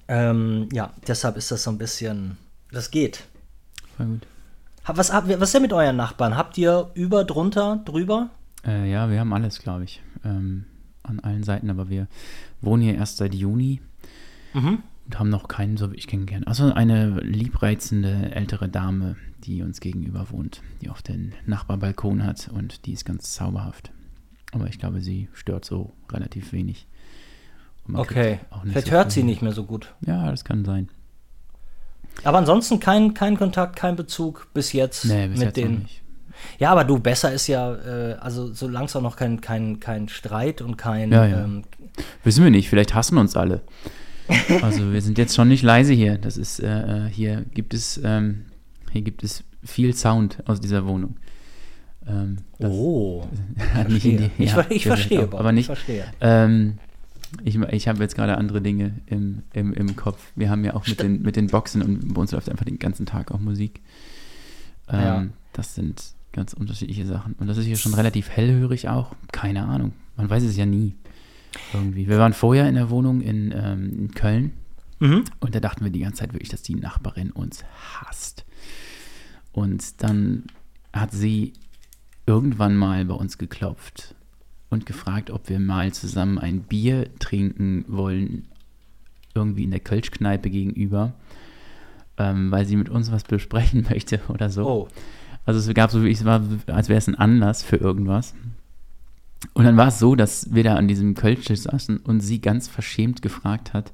Ähm, ja, deshalb ist das so ein bisschen, das geht. Voll gut. Was, was ist denn mit euren Nachbarn? Habt ihr über, drunter, drüber? Äh, ja, wir haben alles, glaube ich. Ähm, an allen Seiten, aber wir wohnen hier erst seit Juni mhm. und haben noch keinen so wirklich kennengelernt. Also eine liebreizende ältere Dame, die uns gegenüber wohnt, die auch den Nachbarbalkon hat und die ist ganz zauberhaft. Aber ich glaube, sie stört so relativ wenig. Okay, vielleicht so hört sie nicht mehr so gut. Ja, das kann sein. Aber ansonsten kein, kein Kontakt, kein Bezug bis jetzt nee, bis mit jetzt den. Ja, aber du, besser ist ja, äh, also solange es auch noch kein, kein, kein Streit und kein. Ja, ja. Ähm, Wissen wir nicht, vielleicht hassen uns alle. also wir sind jetzt schon nicht leise hier. Das ist, äh, äh, hier gibt es, ähm, hier gibt es viel Sound aus dieser Wohnung. Ähm, oh. nicht die, ja, ich, ich verstehe, auch, aber nicht. Ich verstehe. Ähm, ich, ich habe jetzt gerade andere Dinge im, im, im Kopf. Wir haben ja auch mit den, mit den Boxen und bei uns läuft einfach den ganzen Tag auch Musik. Ähm, ja. Das sind ganz unterschiedliche Sachen. Und das ist hier schon relativ hellhörig auch. Keine Ahnung. Man weiß es ja nie. Irgendwie. Wir waren vorher in der Wohnung in, ähm, in Köln mhm. und da dachten wir die ganze Zeit wirklich, dass die Nachbarin uns hasst. Und dann hat sie irgendwann mal bei uns geklopft und gefragt, ob wir mal zusammen ein Bier trinken wollen, irgendwie in der Kölschkneipe gegenüber, ähm, weil sie mit uns was besprechen möchte oder so. Oh. Also es gab so, wie es war, als wäre es ein Anlass für irgendwas. Und dann war es so, dass wir da an diesem Kölsch saßen und sie ganz verschämt gefragt hat,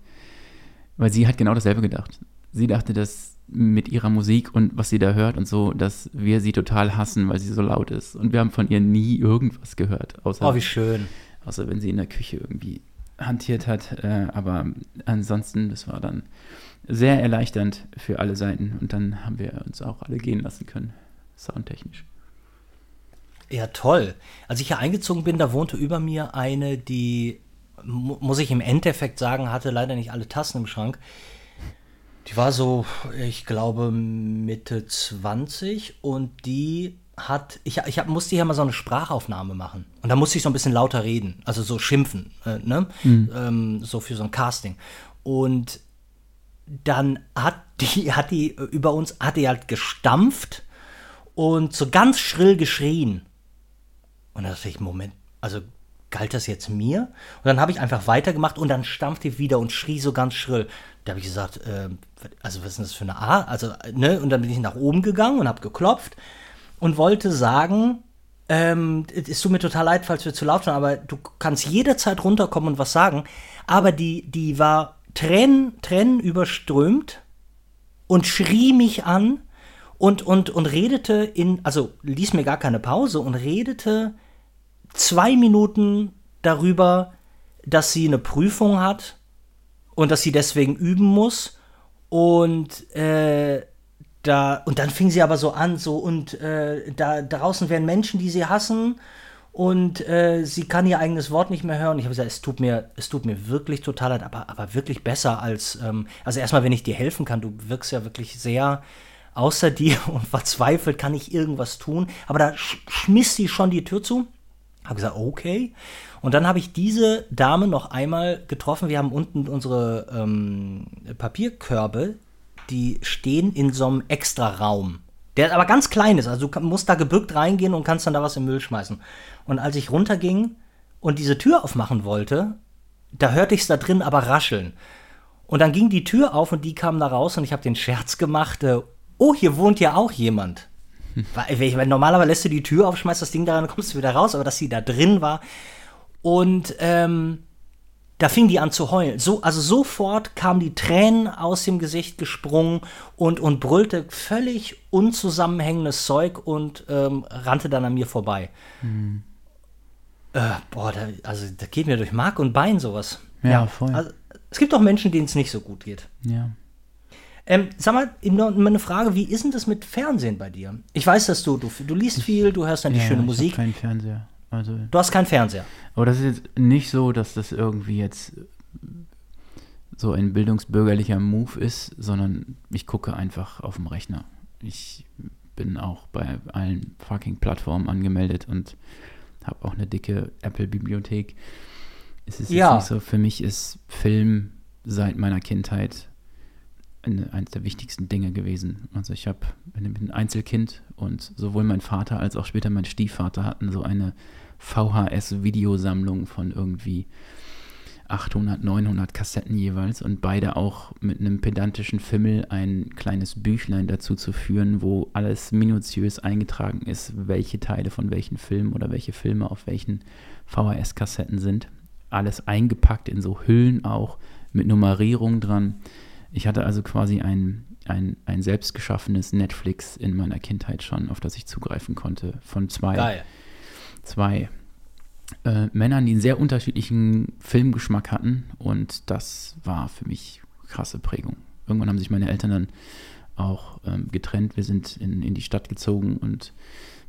weil sie hat genau dasselbe gedacht. Sie dachte, dass mit ihrer Musik und was sie da hört und so, dass wir sie total hassen, weil sie so laut ist. Und wir haben von ihr nie irgendwas gehört. Außer, oh, wie schön. Außer wenn sie in der Küche irgendwie hantiert hat. Äh, aber ansonsten, das war dann sehr erleichternd für alle Seiten. Und dann haben wir uns auch alle gehen lassen können, soundtechnisch. Ja, toll. Als ich hier eingezogen bin, da wohnte über mir eine, die, muss ich im Endeffekt sagen, hatte leider nicht alle Tassen im Schrank die war so, ich glaube, Mitte 20 und die hat, ich, ich hab, musste hier mal so eine Sprachaufnahme machen. Und da musste ich so ein bisschen lauter reden, also so schimpfen, äh, ne? Mhm. Ähm, so für so ein Casting. Und dann hat die, hat die über uns, hat die halt gestampft und so ganz schrill geschrien. Und da dachte ich, Moment, also galt das jetzt mir? Und dann habe ich einfach weitergemacht und dann stampfte die wieder und schrie so ganz schrill. Da habe ich gesagt, äh, also was ist das für eine Art? Also, ne? Und dann bin ich nach oben gegangen und habe geklopft und wollte sagen, ähm, es tut mir total leid, falls wir zu laut waren, aber du kannst jederzeit runterkommen und was sagen. Aber die, die war Tränen, Tränen überströmt und schrie mich an und, und, und redete in, also ließ mir gar keine Pause und redete zwei Minuten darüber, dass sie eine Prüfung hat und dass sie deswegen üben muss. Und äh, da, und dann fing sie aber so an, so, und äh, da draußen wären Menschen, die sie hassen und äh, sie kann ihr eigenes Wort nicht mehr hören. Ich habe gesagt, es tut mir, es tut mir wirklich total leid, aber, aber wirklich besser als, ähm, also erstmal, wenn ich dir helfen kann, du wirkst ja wirklich sehr außer dir und verzweifelt, kann ich irgendwas tun. Aber da sch schmiss sie schon die Tür zu. Habe gesagt, okay. Und dann habe ich diese Dame noch einmal getroffen. Wir haben unten unsere ähm, Papierkörbe, die stehen in so einem Extra-Raum. Der aber ganz klein ist. Also du musst da gebückt reingehen und kannst dann da was im Müll schmeißen. Und als ich runterging und diese Tür aufmachen wollte, da hörte ich es da drin aber rascheln. Und dann ging die Tür auf und die kam da raus und ich habe den Scherz gemacht, äh, oh, hier wohnt ja auch jemand. Weil, weil normalerweise lässt du die Tür auf, schmeißt das Ding da rein, kommst du wieder raus, aber dass sie da drin war. Und ähm, da fing die an zu heulen. So, also sofort kamen die Tränen aus dem Gesicht gesprungen und, und brüllte völlig unzusammenhängendes Zeug und ähm, rannte dann an mir vorbei. Mhm. Äh, boah, da, also da geht mir durch Mark und Bein sowas. Ja, ja voll. Also, es gibt auch Menschen, denen es nicht so gut geht. Ja. Ähm, sag mal, noch eine Frage, wie ist denn das mit Fernsehen bei dir? Ich weiß, dass du, du, du liest viel, du hörst dann die ja, schöne Musik. Ich keinen Fernseher. Also, du hast keinen Fernseher. Aber das ist jetzt nicht so, dass das irgendwie jetzt so ein bildungsbürgerlicher Move ist, sondern ich gucke einfach auf dem Rechner. Ich bin auch bei allen fucking Plattformen angemeldet und habe auch eine dicke Apple-Bibliothek. Es ist ja. jetzt nicht so, für mich ist Film seit meiner Kindheit eine, eines der wichtigsten Dinge gewesen. Also ich habe ein Einzelkind und sowohl mein Vater als auch später mein Stiefvater hatten so eine VHS-Videosammlung von irgendwie 800, 900 Kassetten jeweils und beide auch mit einem pedantischen Fimmel ein kleines Büchlein dazu zu führen, wo alles minutiös eingetragen ist, welche Teile von welchen Filmen oder welche Filme auf welchen VHS-Kassetten sind. Alles eingepackt in so Hüllen auch mit Nummerierung dran. Ich hatte also quasi ein, ein, ein selbstgeschaffenes Netflix in meiner Kindheit schon, auf das ich zugreifen konnte. Von zwei, Geil. Zwei äh, Männern, die einen sehr unterschiedlichen Filmgeschmack hatten. Und das war für mich krasse Prägung. Irgendwann haben sich meine Eltern dann auch ähm, getrennt. Wir sind in, in die Stadt gezogen und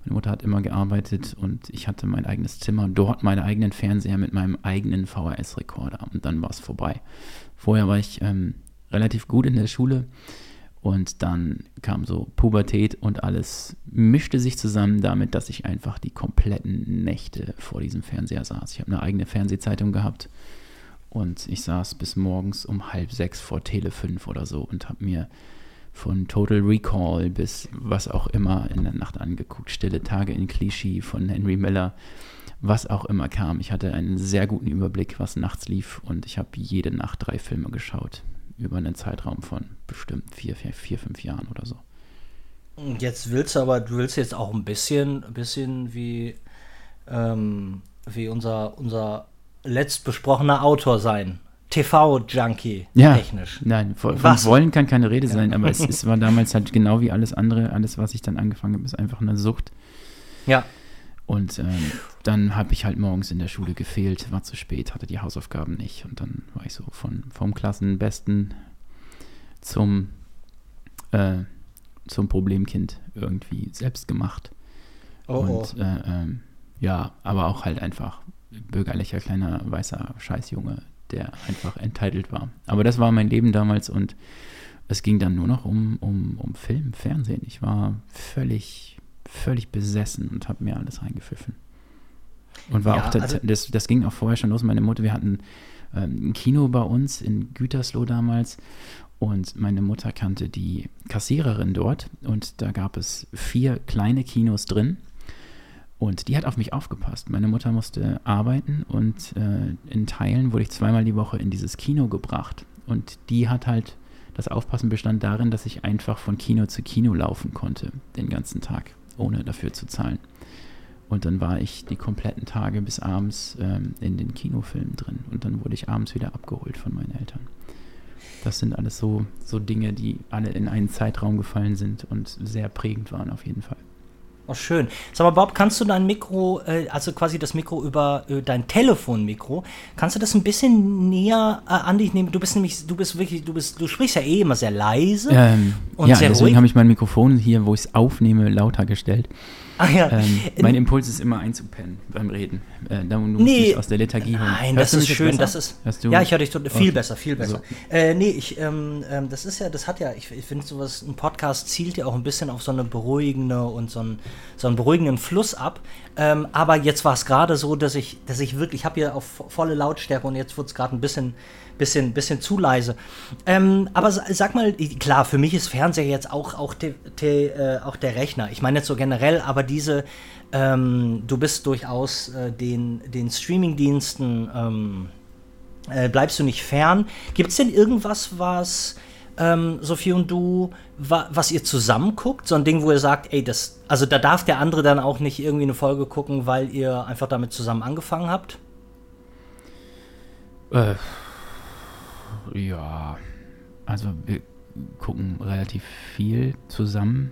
meine Mutter hat immer gearbeitet und ich hatte mein eigenes Zimmer, dort meinen eigenen Fernseher mit meinem eigenen VHS-Rekorder und dann war es vorbei. Vorher war ich ähm, relativ gut in der Schule. Und dann kam so Pubertät und alles mischte sich zusammen damit, dass ich einfach die kompletten Nächte vor diesem Fernseher saß. Ich habe eine eigene Fernsehzeitung gehabt und ich saß bis morgens um halb sechs vor Tele 5 oder so und habe mir von Total Recall bis was auch immer in der Nacht angeguckt. Stille Tage in Clichy von Henry Miller, was auch immer kam. Ich hatte einen sehr guten Überblick, was nachts lief und ich habe jede Nacht drei Filme geschaut über einen Zeitraum von bestimmt vier, vier, vier, fünf Jahren oder so. Jetzt willst du aber, du willst jetzt auch ein bisschen, ein bisschen wie, ähm, wie unser, unser letzt besprochener Autor sein. TV-Junkie, ja, technisch. Nein, von, von Wollen kann keine Rede sein, aber es, es war damals halt genau wie alles andere, alles, was ich dann angefangen habe, ist einfach eine Sucht. Ja. Und ähm, dann habe ich halt morgens in der Schule gefehlt, war zu spät, hatte die Hausaufgaben nicht. Und dann war ich so von, vom Klassenbesten zum, äh, zum Problemkind irgendwie selbst gemacht. Oh, und oh. Äh, ähm, ja, aber auch halt einfach bürgerlicher kleiner weißer Scheißjunge, der einfach entitled war. Aber das war mein Leben damals und es ging dann nur noch um, um, um Film, Fernsehen. Ich war völlig völlig besessen und habe mir alles reingepfiffen. Und war ja, auch, also das, das ging auch vorher schon los. Meine Mutter, wir hatten ähm, ein Kino bei uns in Gütersloh damals und meine Mutter kannte die Kassiererin dort und da gab es vier kleine Kinos drin. Und die hat auf mich aufgepasst. Meine Mutter musste arbeiten und äh, in Teilen wurde ich zweimal die Woche in dieses Kino gebracht. Und die hat halt, das Aufpassen bestand darin, dass ich einfach von Kino zu Kino laufen konnte, den ganzen Tag ohne dafür zu zahlen. Und dann war ich die kompletten Tage bis abends ähm, in den Kinofilmen drin. Und dann wurde ich abends wieder abgeholt von meinen Eltern. Das sind alles so, so Dinge, die alle in einen Zeitraum gefallen sind und sehr prägend waren auf jeden Fall. Oh, schön. Sag mal, Bob, kannst du dein Mikro, äh, also quasi das Mikro über äh, dein Telefonmikro, kannst du das ein bisschen näher äh, an dich nehmen? Du bist nämlich, du bist wirklich, du bist, du sprichst ja eh immer sehr leise ähm, und ja, sehr deswegen habe ich mein Mikrofon hier, wo ich es aufnehme, lauter gestellt. Ach ja. Ähm, mein Impuls ist immer einzupennen beim Reden. Äh, du musst nee, aus der Lethargie holen. Nein, Hörst das ist schön. Das ist, ja, ich höre dich viel okay. besser, viel besser. So. Äh, nee, ich, ähm, ähm, das ist ja, das hat ja, ich, ich finde sowas, ein Podcast zielt ja auch ein bisschen auf so eine beruhigende und so einen, so einen beruhigenden Fluss ab. Ähm, aber jetzt war es gerade so, dass ich, dass ich wirklich, ich habe hier auf volle Lautstärke und jetzt wird es gerade ein bisschen bisschen, bisschen zu leise. Ähm, aber sag mal, klar, für mich ist Fernseher jetzt auch, auch, de, de, äh, auch der Rechner. Ich meine jetzt so generell, aber diese, ähm, du bist durchaus äh, den, den Streaming-Diensten, ähm, äh, bleibst du nicht fern. Gibt es denn irgendwas, was ähm, Sophie und du, wa was ihr zusammen guckt? So ein Ding, wo ihr sagt, ey, das, also da darf der andere dann auch nicht irgendwie eine Folge gucken, weil ihr einfach damit zusammen angefangen habt? Äh, ja, also wir gucken relativ viel zusammen.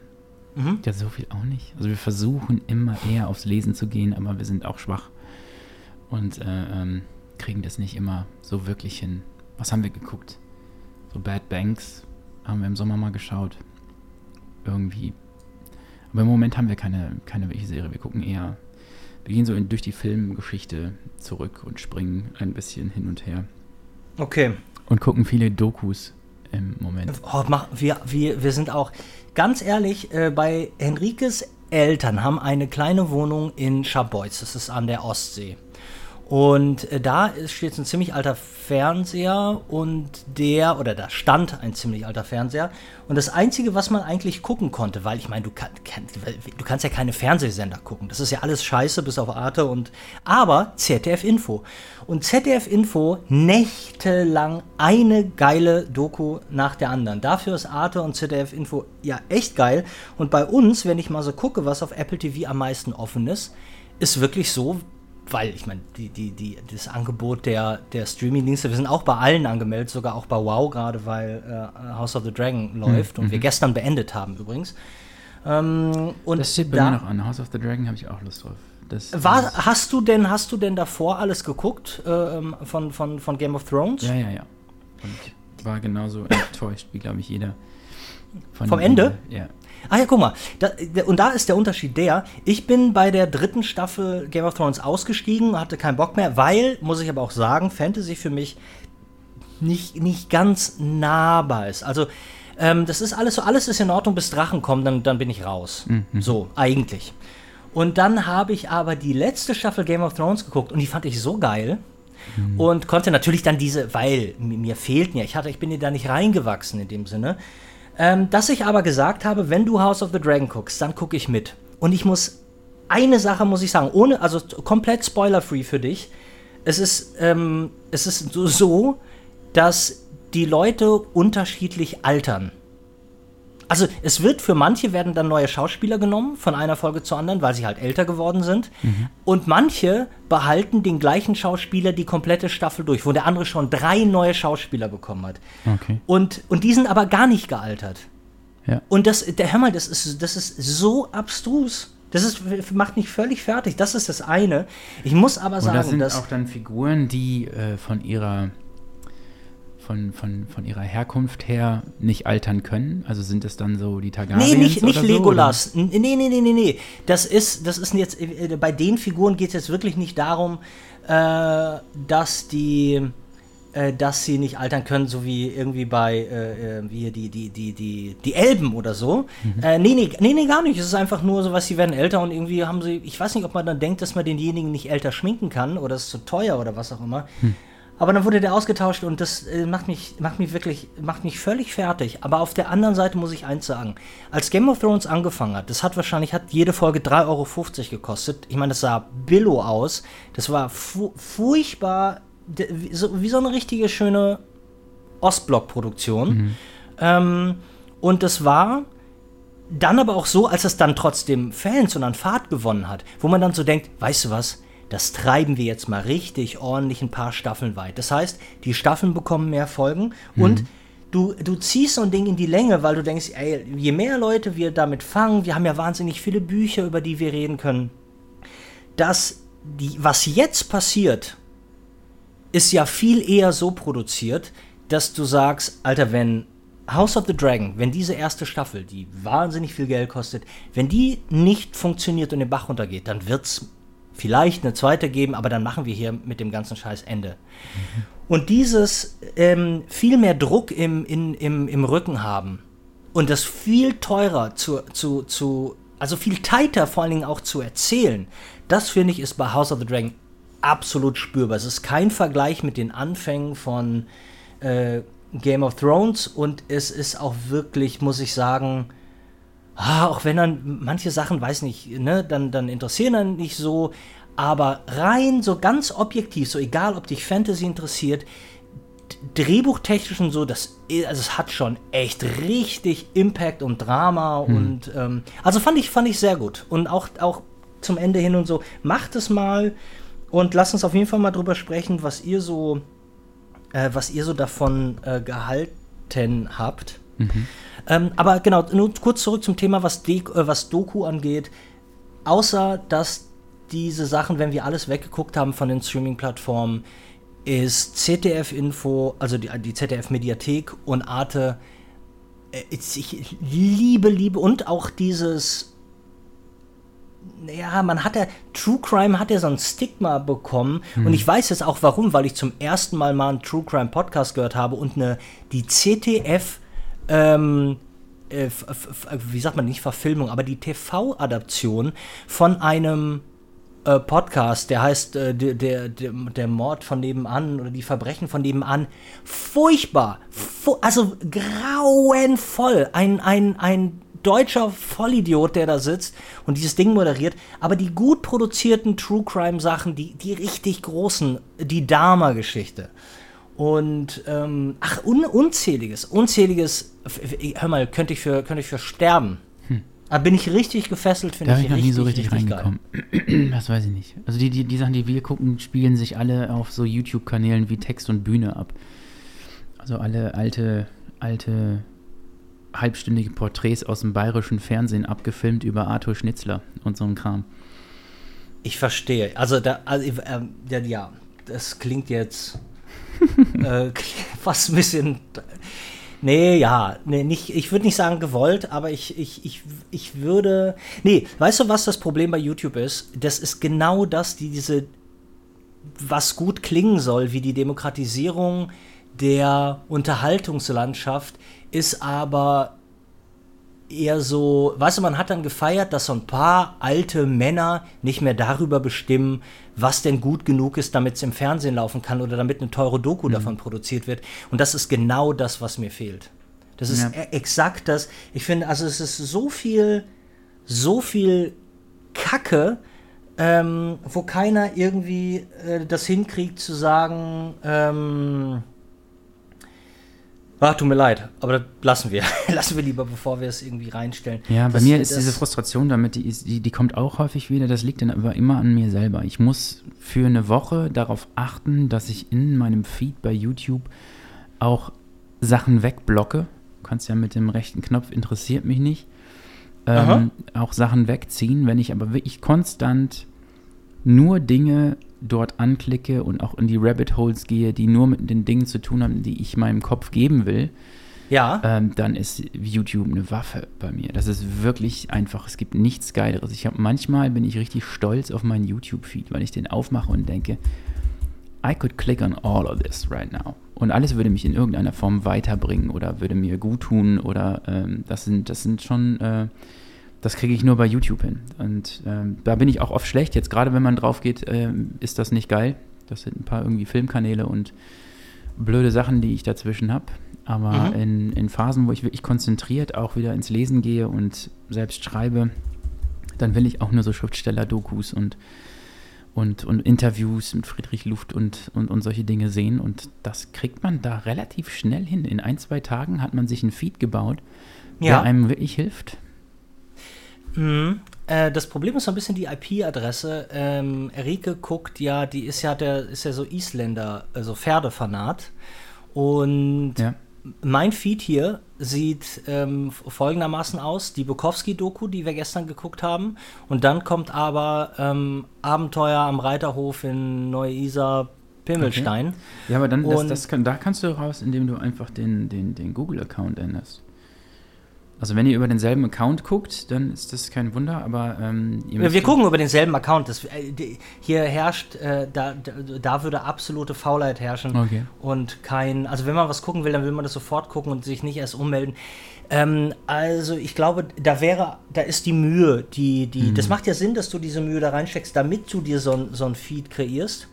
Mhm. Ja, so viel auch nicht. Also wir versuchen immer eher aufs Lesen zu gehen, aber wir sind auch schwach und äh, ähm, kriegen das nicht immer so wirklich hin. Was haben wir geguckt? So Bad Banks haben wir im Sommer mal geschaut. Irgendwie. Aber im Moment haben wir keine, keine wirkliche Serie. Wir gucken eher, wir gehen so in, durch die Filmgeschichte zurück und springen ein bisschen hin und her. Okay. Und gucken viele Dokus im Moment. Oh, wir, wir, wir sind auch, ganz ehrlich, äh, bei Henrikes Eltern haben eine kleine Wohnung in Scharbeutz, das ist an der Ostsee. Und äh, da steht ein ziemlich alter Fernseher und der, oder da stand ein ziemlich alter Fernseher. Und das Einzige, was man eigentlich gucken konnte, weil ich meine, du, kann, du kannst ja keine Fernsehsender gucken. Das ist ja alles scheiße, bis auf Arte und. Aber ZDF Info. Und ZDF Info nächtelang eine geile Doku nach der anderen. Dafür ist Arte und ZDF Info ja echt geil. Und bei uns, wenn ich mal so gucke, was auf Apple TV am meisten offen ist, ist wirklich so, weil ich meine, die, die, die, das Angebot der, der Streaming-Dienste, wir sind auch bei allen angemeldet, sogar auch bei Wow gerade, weil äh, House of the Dragon läuft mhm. und wir mhm. gestern beendet haben übrigens. Ähm, und das steht bei da, mir noch an. House of the Dragon habe ich auch Lust drauf. Das, war, hast du denn, hast du denn davor alles geguckt äh, von, von, von Game of Thrones? Ja, ja, ja. Und war genauso enttäuscht wie, glaube ich, jeder. Vom Ende? Ja. Ah ja, guck mal. Da, und da ist der Unterschied der, ich bin bei der dritten Staffel Game of Thrones ausgestiegen, hatte keinen Bock mehr, weil, muss ich aber auch sagen, Fantasy für mich nicht, nicht ganz nahbar ist. Also, ähm, das ist alles so, alles ist in Ordnung, bis Drachen kommen, dann, dann bin ich raus. Mhm. So, eigentlich. Und dann habe ich aber die letzte Staffel Game of Thrones geguckt und die fand ich so geil. Mhm. Und konnte natürlich dann diese, weil mir fehlten ja, ich hatte, ich bin ja da nicht reingewachsen in dem Sinne, ähm, dass ich aber gesagt habe, wenn du House of the Dragon guckst, dann gucke ich mit. Und ich muss, eine Sache muss ich sagen, ohne, also komplett spoiler-free für dich. Es ist, ähm, es ist so, dass die Leute unterschiedlich altern. Also es wird für manche werden dann neue Schauspieler genommen von einer Folge zur anderen, weil sie halt älter geworden sind. Mhm. Und manche behalten den gleichen Schauspieler die komplette Staffel durch, wo der andere schon drei neue Schauspieler bekommen hat. Okay. Und, und die sind aber gar nicht gealtert. Ja. Und das, der, hör mal, das ist, das ist so abstrus. Das ist, macht mich völlig fertig. Das ist das eine. Ich muss aber sagen, und das sind dass auch dann Figuren, die äh, von ihrer von, von, von ihrer Herkunft her nicht altern können? Also sind es dann so die Targaryens Nee, nicht, nicht Legolas. So, nee, nee, nee, nee, nee. Das ist, das ist jetzt, äh, bei den Figuren geht es jetzt wirklich nicht darum, äh, dass die äh, dass sie nicht altern können, so wie irgendwie bei äh, äh wie die, die, die, die, die Elben oder so. Mhm. Äh, nee, nee, nee, nee, gar nicht. Es ist einfach nur so was, sie werden älter und irgendwie haben sie, ich weiß nicht, ob man dann denkt, dass man denjenigen nicht älter schminken kann oder es ist zu teuer oder was auch immer. Mhm. Aber dann wurde der ausgetauscht und das äh, macht, mich, macht mich wirklich, macht mich völlig fertig. Aber auf der anderen Seite muss ich eins sagen. Als Game of Thrones angefangen hat, das hat wahrscheinlich, hat jede Folge 3,50 Euro gekostet. Ich meine, das sah billo aus. Das war fu furchtbar, wie so, wie so, eine richtige schöne Ostblock-Produktion. Mhm. Ähm, und das war dann aber auch so, als es dann trotzdem Fans und an Fahrt gewonnen hat, wo man dann so denkt, weißt du was, das treiben wir jetzt mal richtig ordentlich ein paar Staffeln weit. Das heißt, die Staffeln bekommen mehr Folgen mhm. und du, du ziehst so ein Ding in die Länge, weil du denkst, ey, je mehr Leute wir damit fangen, wir haben ja wahnsinnig viele Bücher, über die wir reden können, dass die, was jetzt passiert, ist ja viel eher so produziert, dass du sagst, Alter, wenn House of the Dragon, wenn diese erste Staffel, die wahnsinnig viel Geld kostet, wenn die nicht funktioniert und den Bach runtergeht, dann wird's vielleicht eine zweite geben, aber dann machen wir hier mit dem ganzen Scheiß Ende. Und dieses ähm, viel mehr Druck im, in, im, im Rücken haben und das viel teurer zu, zu, zu, also viel tighter vor allen Dingen auch zu erzählen, das finde ich ist bei House of the Dragon absolut spürbar. Es ist kein Vergleich mit den Anfängen von äh, Game of Thrones und es ist auch wirklich, muss ich sagen, ah, auch wenn dann manche Sachen, weiß nicht, ne, dann, dann interessieren dann nicht so, aber rein so ganz objektiv, so egal, ob dich Fantasy interessiert, drehbuchtechnisch und so, das, also es hat schon echt richtig Impact und Drama hm. und ähm, also fand ich, fand ich sehr gut. Und auch, auch zum Ende hin und so, macht es mal und lasst uns auf jeden Fall mal drüber sprechen, was ihr so, äh, was ihr so davon äh, gehalten habt. Mhm. Ähm, aber genau, nur kurz zurück zum Thema, was, De äh, was Doku angeht. Außer, dass diese Sachen, wenn wir alles weggeguckt haben von den Streaming-Plattformen, ist ZDF-Info, also die, die ZDF-Mediathek und Arte, äh, ich liebe, liebe und auch dieses ja, man hat ja, True Crime hat ja so ein Stigma bekommen. Hm. Und ich weiß jetzt auch warum, weil ich zum ersten Mal mal einen True Crime Podcast gehört habe und eine, die ZDF, ähm, äh, wie sagt man nicht Verfilmung, aber die TV-Adaption von einem äh, Podcast, der heißt äh, der, der, der, Mord von nebenan oder die Verbrechen von nebenan. Furchtbar. Fu also grauenvoll. Ein, ein, ein deutscher Vollidiot, der da sitzt und dieses Ding moderiert. Aber die gut produzierten True Crime Sachen, die, die richtig großen, die Dharma-Geschichte. Und ähm, ach, un, unzähliges, unzähliges, hör mal, könnte ich für, könnte ich für sterben. Da bin ich richtig gefesselt, finde ich. Da bin ich noch nie so richtig, richtig reingekommen. das weiß ich nicht. Also die, die, die Sachen, die wir gucken, spielen sich alle auf so YouTube-Kanälen wie Text und Bühne ab. Also alle alte, alte halbstündige Porträts aus dem bayerischen Fernsehen abgefilmt über Arthur Schnitzler und so ein Kram. Ich verstehe. Also, da, also äh, ja, ja, das klingt jetzt äh, fast ein bisschen Nee, ja, nee, nicht, ich würde nicht sagen gewollt, aber ich, ich, ich, ich würde. Nee, weißt du, was das Problem bei YouTube ist? Das ist genau das, die diese, was gut klingen soll, wie die Demokratisierung der Unterhaltungslandschaft, ist aber eher so, weißt du, man hat dann gefeiert, dass so ein paar alte Männer nicht mehr darüber bestimmen, was denn gut genug ist, damit es im Fernsehen laufen kann oder damit eine teure Doku mhm. davon produziert wird. Und das ist genau das, was mir fehlt. Das ist ja. E-, exakt das. Ich finde, also es ist so viel, so viel Kacke, ähm, wo keiner irgendwie äh, das hinkriegt zu sagen, ähm, Ach, tut mir leid, aber das lassen wir. lassen wir lieber, bevor wir es irgendwie reinstellen. Ja, bei das, mir ist diese Frustration damit, die, die, die kommt auch häufig wieder. Das liegt dann aber immer an mir selber. Ich muss für eine Woche darauf achten, dass ich in meinem Feed bei YouTube auch Sachen wegblocke. Du kannst ja mit dem rechten Knopf, interessiert mich nicht, ähm, auch Sachen wegziehen. Wenn ich aber wirklich konstant nur Dinge dort anklicke und auch in die Rabbit Holes gehe, die nur mit den Dingen zu tun haben, die ich meinem Kopf geben will, ja. Ähm, dann ist YouTube eine Waffe bei mir. Das ist wirklich einfach, es gibt nichts Geileres. Ich habe manchmal bin ich richtig stolz auf meinen YouTube-Feed, weil ich den aufmache und denke, I could click on all of this right now. Und alles würde mich in irgendeiner Form weiterbringen oder würde mir gut tun oder ähm, das sind, das sind schon äh, das kriege ich nur bei YouTube hin. Und ähm, da bin ich auch oft schlecht. Jetzt gerade wenn man drauf geht, ähm, ist das nicht geil. Das sind ein paar irgendwie Filmkanäle und blöde Sachen, die ich dazwischen habe. Aber mhm. in, in Phasen, wo ich wirklich konzentriert auch wieder ins Lesen gehe und selbst schreibe, dann will ich auch nur so Schriftsteller-Dokus und, und, und Interviews mit Friedrich Luft und, und, und solche Dinge sehen. Und das kriegt man da relativ schnell hin. In ein, zwei Tagen hat man sich einen Feed gebaut, ja. der einem wirklich hilft. Mhm. Äh, das Problem ist so ein bisschen die IP-Adresse. Ähm, Erike guckt ja, die ist ja der ist ja so Isländer, also Pferdefanat. Und ja. mein Feed hier sieht ähm, folgendermaßen aus: die Bukowski-Doku, die wir gestern geguckt haben. Und dann kommt aber ähm, Abenteuer am Reiterhof in Neu-Isar. Pimmelstein. Okay. Ja, aber dann, das, das kann, da kannst du raus, indem du einfach den, den, den Google-Account änderst. Also wenn ihr über denselben Account guckt, dann ist das kein Wunder, aber ähm, wir, gucken über denselben Account. Das, äh, hier herrscht, äh, da, da würde absolute Faulheit herrschen okay. und kein, also wenn man was gucken will, dann will man das sofort gucken und sich nicht erst ummelden. Ähm, also ich glaube, da wäre, da ist die Mühe, die, die, mhm. das macht ja Sinn, dass du diese Mühe da reinsteckst, damit du dir so, so ein Feed kreierst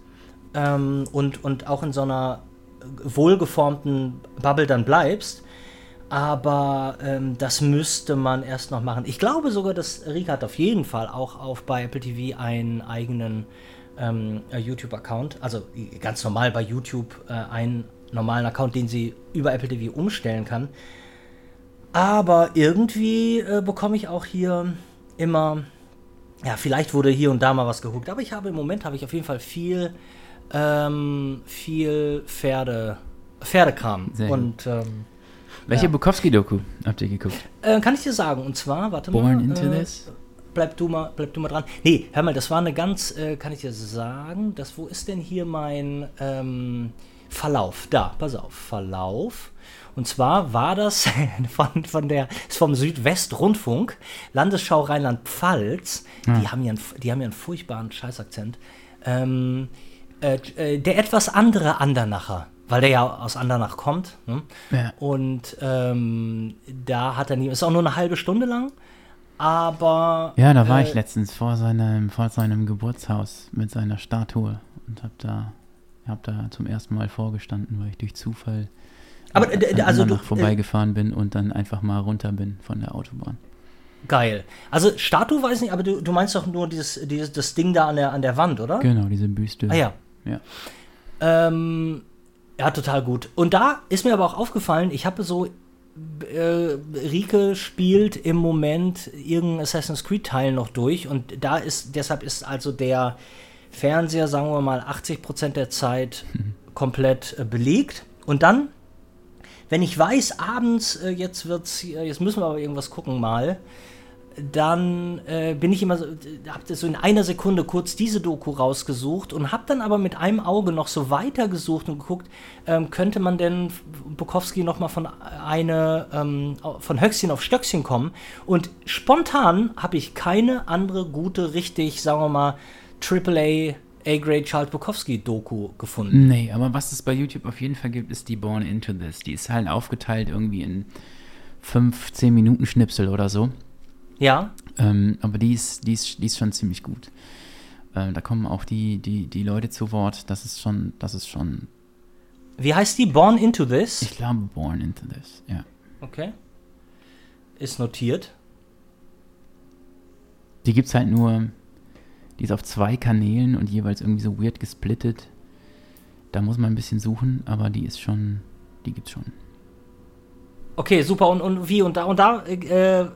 ähm, und, und auch in so einer wohlgeformten Bubble dann bleibst. Aber ähm, das müsste man erst noch machen. Ich glaube sogar, dass Rika hat auf jeden Fall auch auf bei Apple TV einen eigenen ähm, YouTube-Account, also ganz normal bei YouTube äh, einen normalen Account, den sie über Apple TV umstellen kann. Aber irgendwie äh, bekomme ich auch hier immer, ja, vielleicht wurde hier und da mal was gehuckt, aber ich habe im Moment habe ich auf jeden Fall viel, ähm, viel Pferde, Pferdekram. Sehr und ähm, welche ja. Bukowski-Doku habt ihr geguckt? Äh, kann ich dir sagen. Und zwar, warte Born mal. Born into äh, this? Bleib du, mal, bleib du mal dran. Nee, hör mal, das war eine ganz, äh, kann ich dir sagen, das, wo ist denn hier mein ähm, Verlauf? Da, pass auf, Verlauf. Und zwar war das von, von der, ist vom Südwestrundfunk, Landesschau Rheinland-Pfalz. Ja. Die, haben ja einen, die haben ja einen furchtbaren Scheißakzent. Ähm, äh, äh, der etwas andere Andernacher weil der ja aus Andernach kommt. Ne? Ja. Und ähm, da hat er nie, ist auch nur eine halbe Stunde lang, aber. Ja, da war äh, ich letztens vor seinem, vor seinem Geburtshaus mit seiner Statue und hab da, hab da zum ersten Mal vorgestanden, weil ich durch Zufall aber, äh, also du, vorbeigefahren bin und dann einfach mal runter bin von der Autobahn. Geil. Also Statue weiß nicht, aber du, du meinst doch nur dieses, dieses das Ding da an der, an der Wand, oder? Genau, diese Büste. Ah ja. Ja. Ähm, ja, total gut. Und da ist mir aber auch aufgefallen, ich habe so äh, Rike spielt im Moment irgendein Assassin's Creed Teil noch durch und da ist deshalb ist also der Fernseher, sagen wir mal, 80% der Zeit mhm. komplett äh, belegt und dann wenn ich weiß, abends, äh, jetzt wird's, jetzt müssen wir aber irgendwas gucken mal, dann äh, bin ich immer so, hab so in einer Sekunde kurz diese Doku rausgesucht und hab dann aber mit einem Auge noch so weitergesucht und geguckt, ähm, könnte man denn Bukowski noch mal von eine ähm, von Höchstchen auf Stöckchen kommen und spontan habe ich keine andere gute, richtig, sagen wir mal, AAA A-Grade Charles Bukowski-Doku gefunden. Nee, aber was es bei YouTube auf jeden Fall gibt, ist die Born Into This. Die ist halt aufgeteilt irgendwie in 15 Minuten Schnipsel oder so. Ja. Ähm, aber die ist, die, ist, die ist schon ziemlich gut. Äh, da kommen auch die, die, die Leute zu Wort. Das ist schon, das ist schon. Wie heißt die? Born Into This? Ich glaube Born Into This, ja. Okay. Ist notiert. Die gibt es halt nur die ist auf zwei Kanälen und jeweils irgendwie so weird gesplittet. Da muss man ein bisschen suchen, aber die ist schon, die gibt's schon. Okay, super. Und, und wie? Und da, und da äh, äh,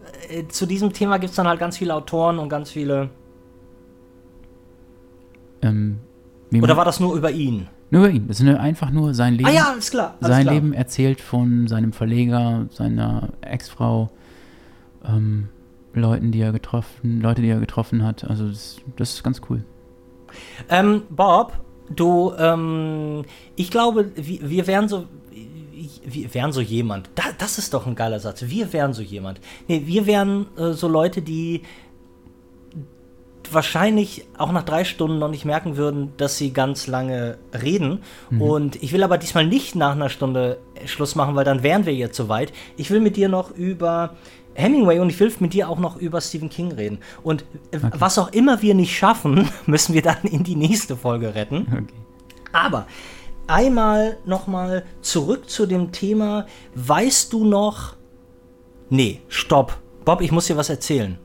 zu diesem Thema gibt es dann halt ganz viele Autoren und ganz viele. Ähm, Oder war das nur über ihn? Nur über ihn. Das ist einfach nur sein Leben. Ah ja, alles klar. Alles sein klar. Leben erzählt von seinem Verleger, seiner Ex-Frau. Ähm, Leuten, die er getroffen, Leute, die er getroffen hat. Also das, das ist ganz cool. Ähm, Bob, du, ähm, ich glaube, wir, wir wären so, wir wären so jemand. Da, das ist doch ein geiler Satz. Wir wären so jemand. Nee, wir wären äh, so Leute, die wahrscheinlich auch nach drei Stunden noch nicht merken würden, dass sie ganz lange reden. Mhm. Und ich will aber diesmal nicht nach einer Stunde Schluss machen, weil dann wären wir jetzt soweit. Ich will mit dir noch über Hemingway und ich will mit dir auch noch über Stephen King reden. Und äh, okay. was auch immer wir nicht schaffen, müssen wir dann in die nächste Folge retten. Okay. Aber einmal nochmal zurück zu dem Thema. Weißt du noch? Nee, stopp. Bob, ich muss dir was erzählen.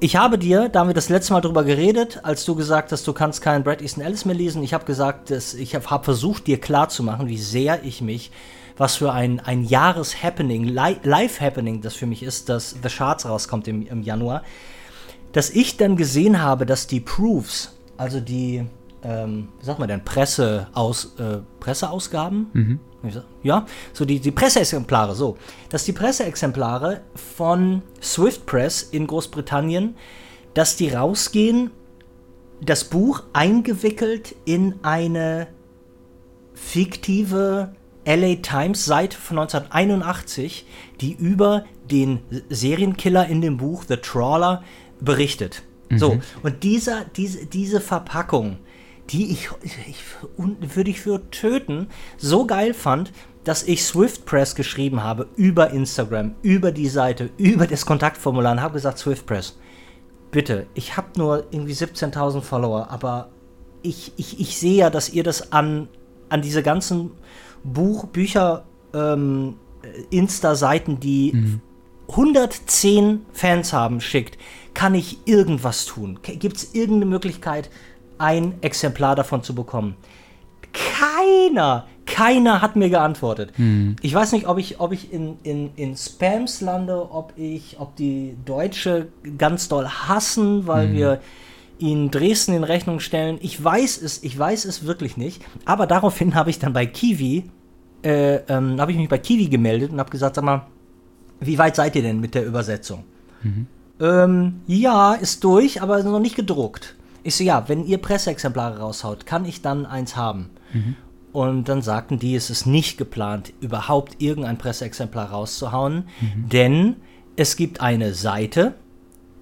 Ich habe dir, da haben wir das letzte Mal drüber geredet, als du gesagt hast, du kannst keinen Brad Easton Ellis mehr lesen. Ich habe gesagt, dass ich habe hab versucht, dir klarzumachen, wie sehr ich mich was für ein, ein Jahres-Happening, Live-Happening das für mich ist, dass The Charts rauskommt im, im Januar, dass ich dann gesehen habe, dass die Proofs, also die, ähm, wie sagt man denn, Presseaus, äh, Presseausgaben, mhm. ja, so die, die Presseexemplare, so, dass die Presseexemplare von Swift Press in Großbritannien, dass die rausgehen, das Buch eingewickelt in eine fiktive LA Times Seite von 1981, die über den Serienkiller in dem Buch The Trawler berichtet. Mhm. So, und dieser, diese, diese Verpackung, die ich, ich würde ich für töten, so geil fand, dass ich Swift Press geschrieben habe über Instagram, über die Seite, über das Kontaktformular und habe gesagt, Swift Press, bitte, ich habe nur irgendwie 17.000 Follower, aber ich, ich, ich sehe ja, dass ihr das an, an diese ganzen Buch, Bücher, ähm, Insta-Seiten, die mhm. 110 Fans haben, schickt, kann ich irgendwas tun? Gibt es irgendeine Möglichkeit, ein Exemplar davon zu bekommen? Keiner, keiner hat mir geantwortet. Hm. Ich weiß nicht, ob ich, ob ich in, in, in Spams lande, ob ich, ob die Deutsche ganz doll hassen, weil hm. wir ihnen Dresden in Rechnung stellen. Ich weiß es, ich weiß es wirklich nicht. Aber daraufhin habe ich dann bei Kiwi, äh, ähm, habe ich mich bei Kiwi gemeldet und habe gesagt, sag mal, wie weit seid ihr denn mit der Übersetzung? Mhm. Ähm, ja, ist durch, aber noch nicht gedruckt. Ich so, ja, wenn ihr Presseexemplare raushaut, kann ich dann eins haben? Mhm. Und dann sagten die, es ist nicht geplant, überhaupt irgendein Presseexemplar rauszuhauen, mhm. denn es gibt eine Seite,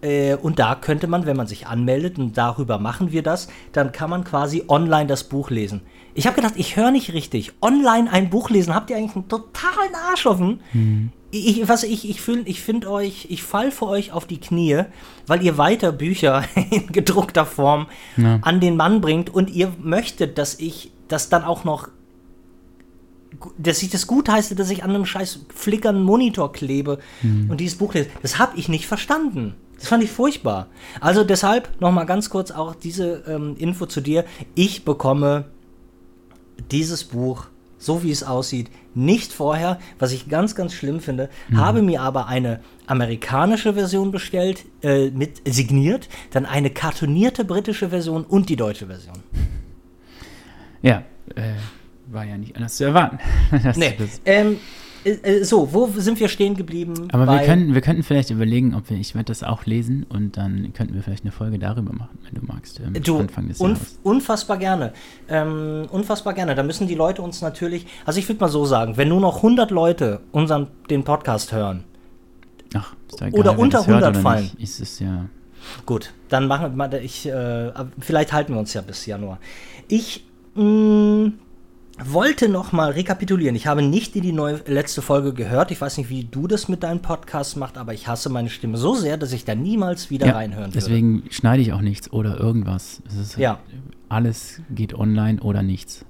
äh, und da könnte man, wenn man sich anmeldet, und darüber machen wir das, dann kann man quasi online das Buch lesen. Ich habe gedacht, ich höre nicht richtig. Online ein Buch lesen, habt ihr eigentlich einen totalen Arsch offen? Mhm ich, was ich, ich, ich finde euch, ich fall für euch auf die Knie, weil ihr weiter Bücher in gedruckter Form ja. an den Mann bringt und ihr möchtet, dass ich das dann auch noch, dass ich das gut heiße, dass ich an einem scheiß flickernden Monitor klebe mhm. und dieses Buch lese. Das habe ich nicht verstanden. Das fand ich furchtbar. Also deshalb nochmal ganz kurz auch diese ähm, Info zu dir. Ich bekomme dieses Buch so wie es aussieht, nicht vorher, was ich ganz, ganz schlimm finde, mhm. habe mir aber eine amerikanische Version bestellt, äh, mit signiert, dann eine kartonierte britische Version und die deutsche Version. Ja, äh, war ja nicht anders zu erwarten. nee, ähm, äh, äh, so, wo sind wir stehen geblieben? Aber wir, können, wir könnten vielleicht überlegen, ob wir, ich werde das auch lesen und dann könnten wir vielleicht eine Folge darüber machen, wenn du magst. Ähm, du, Anfang des unf Jahres. unfassbar gerne. Ähm, unfassbar gerne. Da müssen die Leute uns natürlich, also ich würde mal so sagen, wenn nur noch 100 Leute unseren, den Podcast hören, Ach, egal, oder unter 100 fallen, nicht, ist es ja. Gut, dann machen wir, ich, äh, vielleicht halten wir uns ja bis Januar. Ich, mh, mm, wollte noch mal rekapitulieren. Ich habe nicht in die neue, letzte Folge gehört. Ich weiß nicht, wie du das mit deinem Podcast machst, aber ich hasse meine Stimme so sehr, dass ich da niemals wieder ja, reinhören würde. Deswegen schneide ich auch nichts oder irgendwas. ja. Alles geht online oder nichts.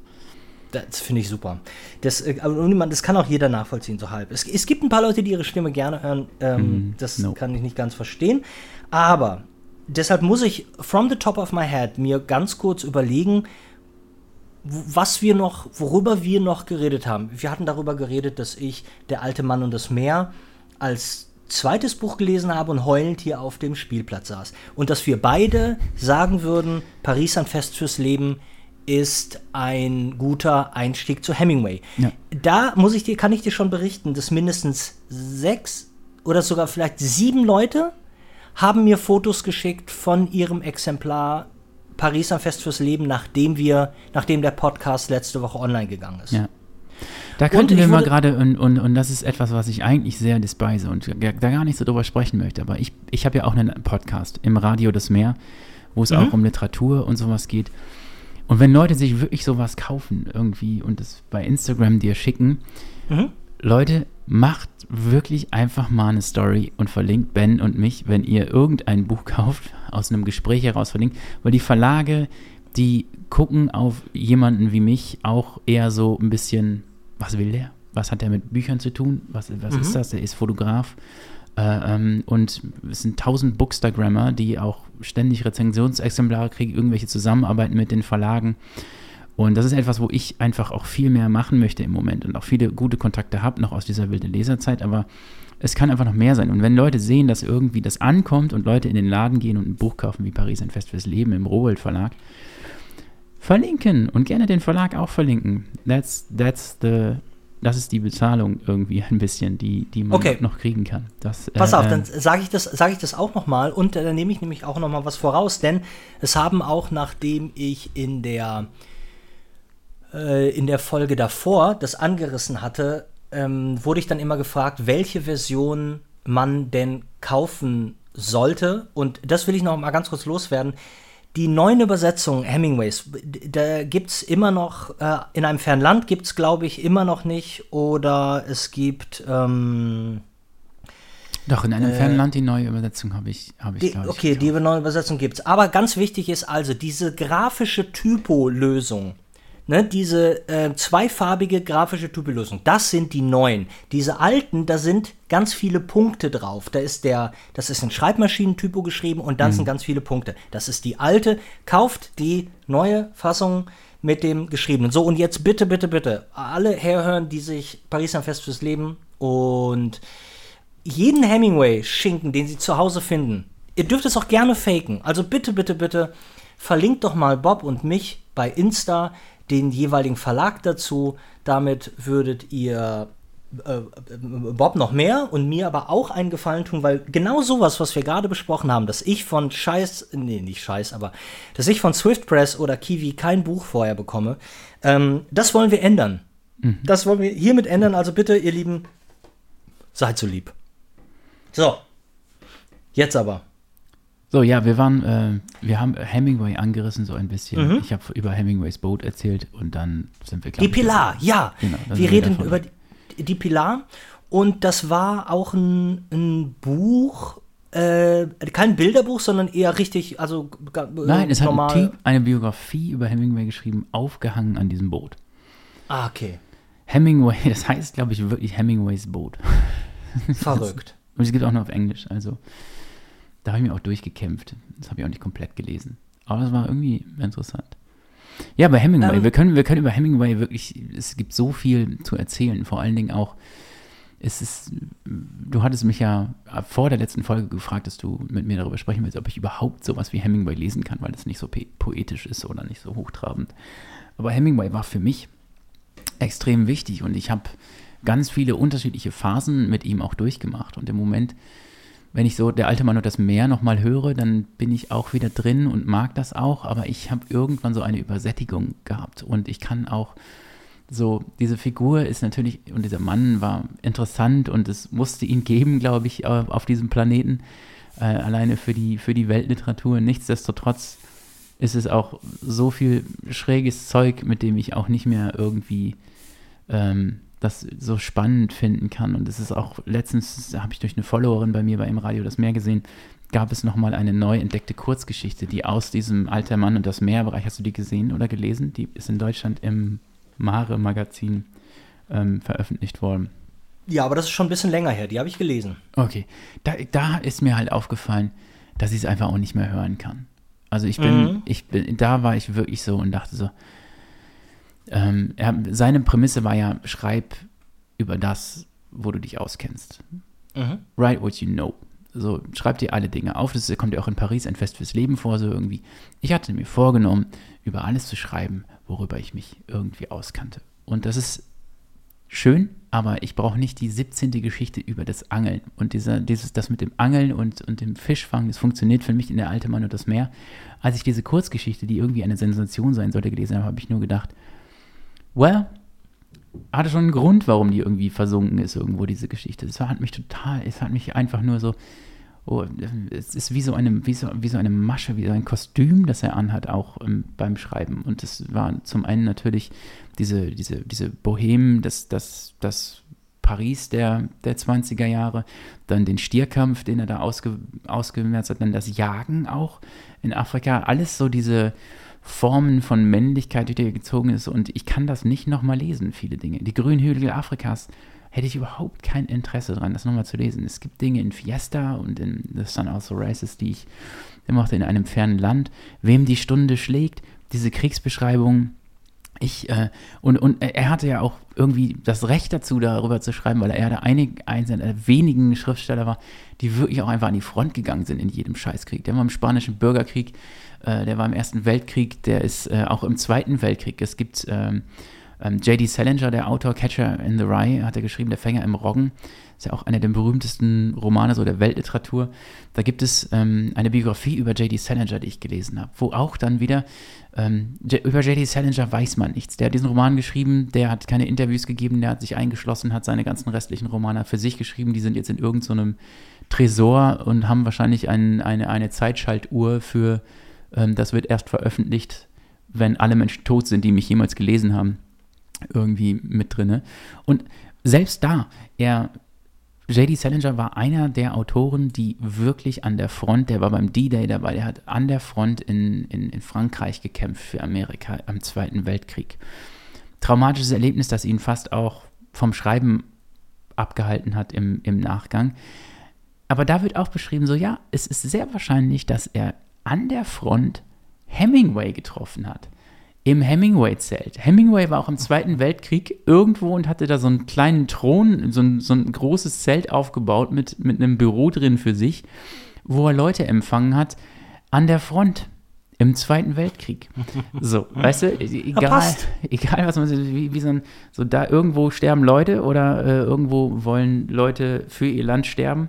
Das finde ich super. Das, äh, das kann auch jeder nachvollziehen, so halb. Es, es gibt ein paar Leute, die ihre Stimme gerne hören. Ähm, mm, das no. kann ich nicht ganz verstehen. Aber deshalb muss ich from the top of my head mir ganz kurz überlegen, was wir noch, worüber wir noch geredet haben. Wir hatten darüber geredet, dass ich Der alte Mann und das Meer als zweites Buch gelesen habe und heulend hier auf dem Spielplatz saß. Und dass wir beide sagen würden, Paris ein Fest fürs Leben ist ein guter Einstieg zu Hemingway. Ja. Da muss ich dir, kann ich dir schon berichten, dass mindestens sechs oder sogar vielleicht sieben Leute haben mir Fotos geschickt von ihrem Exemplar Paris am Fest fürs Leben, nachdem wir, nachdem der Podcast letzte Woche online gegangen ist. Ja. Da könnten wir mal gerade, und, und, und das ist etwas, was ich eigentlich sehr despise und da gar nicht so drüber sprechen möchte, aber ich, ich habe ja auch einen Podcast im Radio das Meer, wo es mhm. auch um Literatur und sowas geht. Und wenn Leute sich wirklich sowas kaufen irgendwie und es bei Instagram dir schicken, mhm. Leute, macht wirklich einfach mal eine Story und verlinkt Ben und mich, wenn ihr irgendein Buch kauft, aus einem Gespräch heraus verlinkt, weil die Verlage, die gucken auf jemanden wie mich auch eher so ein bisschen, was will der? Was hat der mit Büchern zu tun? Was, was mhm. ist das? Der ist Fotograf. Äh, ähm, und es sind tausend Bookstagrammer, die auch ständig Rezensionsexemplare kriegen, irgendwelche Zusammenarbeiten mit den Verlagen. Und das ist etwas, wo ich einfach auch viel mehr machen möchte im Moment und auch viele gute Kontakte habe, noch aus dieser wilden Leserzeit, aber es kann einfach noch mehr sein. Und wenn Leute sehen, dass irgendwie das ankommt und Leute in den Laden gehen und ein Buch kaufen wie Paris ein Fest fürs Leben im Rowold Verlag, verlinken und gerne den Verlag auch verlinken. That's, that's the, das ist die Bezahlung irgendwie ein bisschen, die, die man okay. noch kriegen kann. Das, Pass äh, auf, dann sage ich, das, sag ich das auch nochmal und äh, dann nehme ich nämlich auch nochmal was voraus, denn es haben auch, nachdem ich in der äh, in der Folge davor das angerissen hatte, ähm, wurde ich dann immer gefragt, welche Version man denn kaufen sollte. Und das will ich noch mal ganz kurz loswerden. Die neuen Übersetzungen Hemingways, da gibt es immer noch, äh, in einem fernen Land gibt es, glaube ich, immer noch nicht. Oder es gibt. Ähm, doch, in einem äh, fernen Land die neue Übersetzung habe ich, hab ich die, Okay, ich die neue Übersetzung gibt es. Aber ganz wichtig ist also, diese grafische Typo-Lösung ne, diese äh, zweifarbige grafische Typelösung, das sind die neuen. Diese alten, da sind ganz viele Punkte drauf. Da ist der, das ist ein Schreibmaschinentypo geschrieben und dann mhm. sind ganz viele Punkte. Das ist die alte. Kauft die neue Fassung mit dem geschriebenen. So, und jetzt bitte, bitte, bitte, alle herhören, die sich Paris am Fest fürs Leben und jeden Hemingway-Schinken, den sie zu Hause finden, ihr dürft es auch gerne faken. Also bitte, bitte, bitte, verlinkt doch mal Bob und mich bei Insta, den jeweiligen Verlag dazu. Damit würdet ihr äh, Bob noch mehr und mir aber auch einen Gefallen tun, weil genau sowas, was wir gerade besprochen haben, dass ich von Scheiß, nee, nicht Scheiß, aber dass ich von Swift Press oder Kiwi kein Buch vorher bekomme, ähm, das wollen wir ändern. Mhm. Das wollen wir hiermit ändern. Also bitte, ihr Lieben, seid so lieb. So, jetzt aber. So, ja, wir waren, äh, wir haben Hemingway angerissen so ein bisschen. Mhm. Ich habe über Hemingways Boot erzählt und dann sind wir Die Pilar, ja. Genau, wir reden über die, die, Pilar und das war auch ein, ein Buch, äh, kein Bilderbuch, sondern eher richtig, also äh, Nein, es normal. hat ein Typ eine Biografie über Hemingway geschrieben, aufgehangen an diesem Boot. Ah, okay. Hemingway, das heißt, glaube ich, wirklich Hemingways Boot. Verrückt. Und es gibt auch noch auf Englisch. Also da habe ich mir auch durchgekämpft. Das habe ich auch nicht komplett gelesen. Aber das war irgendwie interessant. Ja, bei Hemingway. Ähm, wir, können, wir können über Hemingway wirklich, es gibt so viel zu erzählen. Vor allen Dingen auch, es ist, du hattest mich ja vor der letzten Folge gefragt, dass du mit mir darüber sprechen willst, ob ich überhaupt sowas wie Hemingway lesen kann, weil es nicht so poetisch ist oder nicht so hochtrabend. Aber Hemingway war für mich extrem wichtig und ich habe ganz viele unterschiedliche Phasen mit ihm auch durchgemacht. Und im Moment, wenn ich so der alte Mann und das Meer nochmal höre, dann bin ich auch wieder drin und mag das auch. Aber ich habe irgendwann so eine Übersättigung gehabt. Und ich kann auch so, diese Figur ist natürlich, und dieser Mann war interessant und es musste ihn geben, glaube ich, auf diesem Planeten. Äh, alleine für die, für die Weltliteratur. Nichtsdestotrotz ist es auch so viel schräges Zeug, mit dem ich auch nicht mehr irgendwie ähm, das so spannend finden kann. Und es ist auch, letztens habe ich durch eine Followerin bei mir bei im Radio das Meer gesehen, gab es nochmal eine neu entdeckte Kurzgeschichte, die aus diesem Alter Mann und das Meerbereich, hast du die gesehen oder gelesen? Die ist in Deutschland im Mare-Magazin ähm, veröffentlicht worden. Ja, aber das ist schon ein bisschen länger her, die habe ich gelesen. Okay, da, da ist mir halt aufgefallen, dass ich es einfach auch nicht mehr hören kann. Also ich bin, mhm. ich bin, da war ich wirklich so und dachte so, ähm, er, seine Prämisse war ja, schreib über das, wo du dich auskennst. Mhm. Write what you know. So, schreib dir alle Dinge auf. Das kommt ja auch in Paris ein Fest fürs Leben vor, so irgendwie. Ich hatte mir vorgenommen, über alles zu schreiben, worüber ich mich irgendwie auskannte. Und das ist schön, aber ich brauche nicht die 17. Geschichte über das Angeln. Und dieser, dieses, das mit dem Angeln und, und dem Fischfang, das funktioniert für mich in der alte Mann und das Meer. Als ich diese Kurzgeschichte, die irgendwie eine Sensation sein sollte, gelesen habe, habe ich nur gedacht, well, hatte schon einen Grund, warum die irgendwie versunken ist, irgendwo, diese Geschichte. Das hat mich total, es hat mich einfach nur so, oh, es ist wie so, eine, wie, so, wie so eine Masche, wie so ein Kostüm, das er anhat, auch ähm, beim Schreiben. Und das war zum einen natürlich diese, diese, diese Bohemen, das, das, das Paris der, der 20er Jahre, dann den Stierkampf, den er da ausge, ausgemerzt hat, dann das Jagen auch in Afrika, alles so diese Formen von Männlichkeit, die dir gezogen ist. Und ich kann das nicht nochmal lesen, viele Dinge. Die Grünhügel Afrikas hätte ich überhaupt kein Interesse dran, das nochmal zu lesen. Es gibt Dinge in Fiesta und in The Sun Also Rises, die ich mochte in einem fernen Land. Wem die Stunde schlägt, diese Kriegsbeschreibung. Ich, äh, und, und er hatte ja auch irgendwie das Recht dazu, darüber zu schreiben, weil er der einige, einer der wenigen Schriftsteller war, die wirklich auch einfach an die Front gegangen sind in jedem Scheißkrieg. Der war im Spanischen Bürgerkrieg äh, der war im Ersten Weltkrieg, der ist äh, auch im Zweiten Weltkrieg. Es gibt ähm, ähm, J.D. Salinger, der Autor Catcher in the Rye, hat er geschrieben, Der Fänger im Roggen. Ist ja auch einer der berühmtesten Romane so der Weltliteratur. Da gibt es ähm, eine Biografie über J.D. Salinger, die ich gelesen habe, wo auch dann wieder ähm, über J.D. Salinger weiß man nichts. Der hat diesen Roman geschrieben, der hat keine Interviews gegeben, der hat sich eingeschlossen, hat seine ganzen restlichen Romane für sich geschrieben. Die sind jetzt in irgendeinem so Tresor und haben wahrscheinlich ein, eine, eine Zeitschaltuhr für ähm, das wird erst veröffentlicht, wenn alle Menschen tot sind, die mich jemals gelesen haben, irgendwie mit drinne. Und selbst da, er J.D. Salinger war einer der Autoren, die wirklich an der Front, der war beim D-Day dabei, der hat an der Front in, in, in Frankreich gekämpft für Amerika am Zweiten Weltkrieg. Traumatisches Erlebnis, das ihn fast auch vom Schreiben abgehalten hat im, im Nachgang. Aber da wird auch beschrieben, so ja, es ist sehr wahrscheinlich, dass er an der Front Hemingway getroffen hat. Im Hemingway-Zelt. Hemingway war auch im Zweiten Weltkrieg irgendwo und hatte da so einen kleinen Thron, so ein, so ein großes Zelt aufgebaut mit, mit einem Büro drin für sich, wo er Leute empfangen hat an der Front im Zweiten Weltkrieg. So, weißt du, egal, egal was man wie, wie so, ein, so da irgendwo sterben Leute oder äh, irgendwo wollen Leute für ihr Land sterben.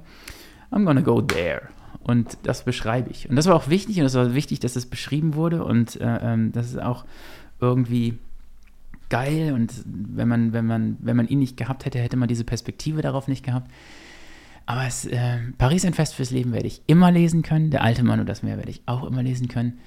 I'm gonna go there. Und das beschreibe ich. Und das war auch wichtig und es war wichtig, dass es beschrieben wurde und äh, ähm, das ist auch irgendwie geil und wenn man, wenn man, wenn man ihn nicht gehabt hätte, hätte man diese Perspektive darauf nicht gehabt. Aber es, äh, Paris ein Fest fürs Leben werde ich immer lesen können. Der alte Mann und das Meer werde ich auch immer lesen können.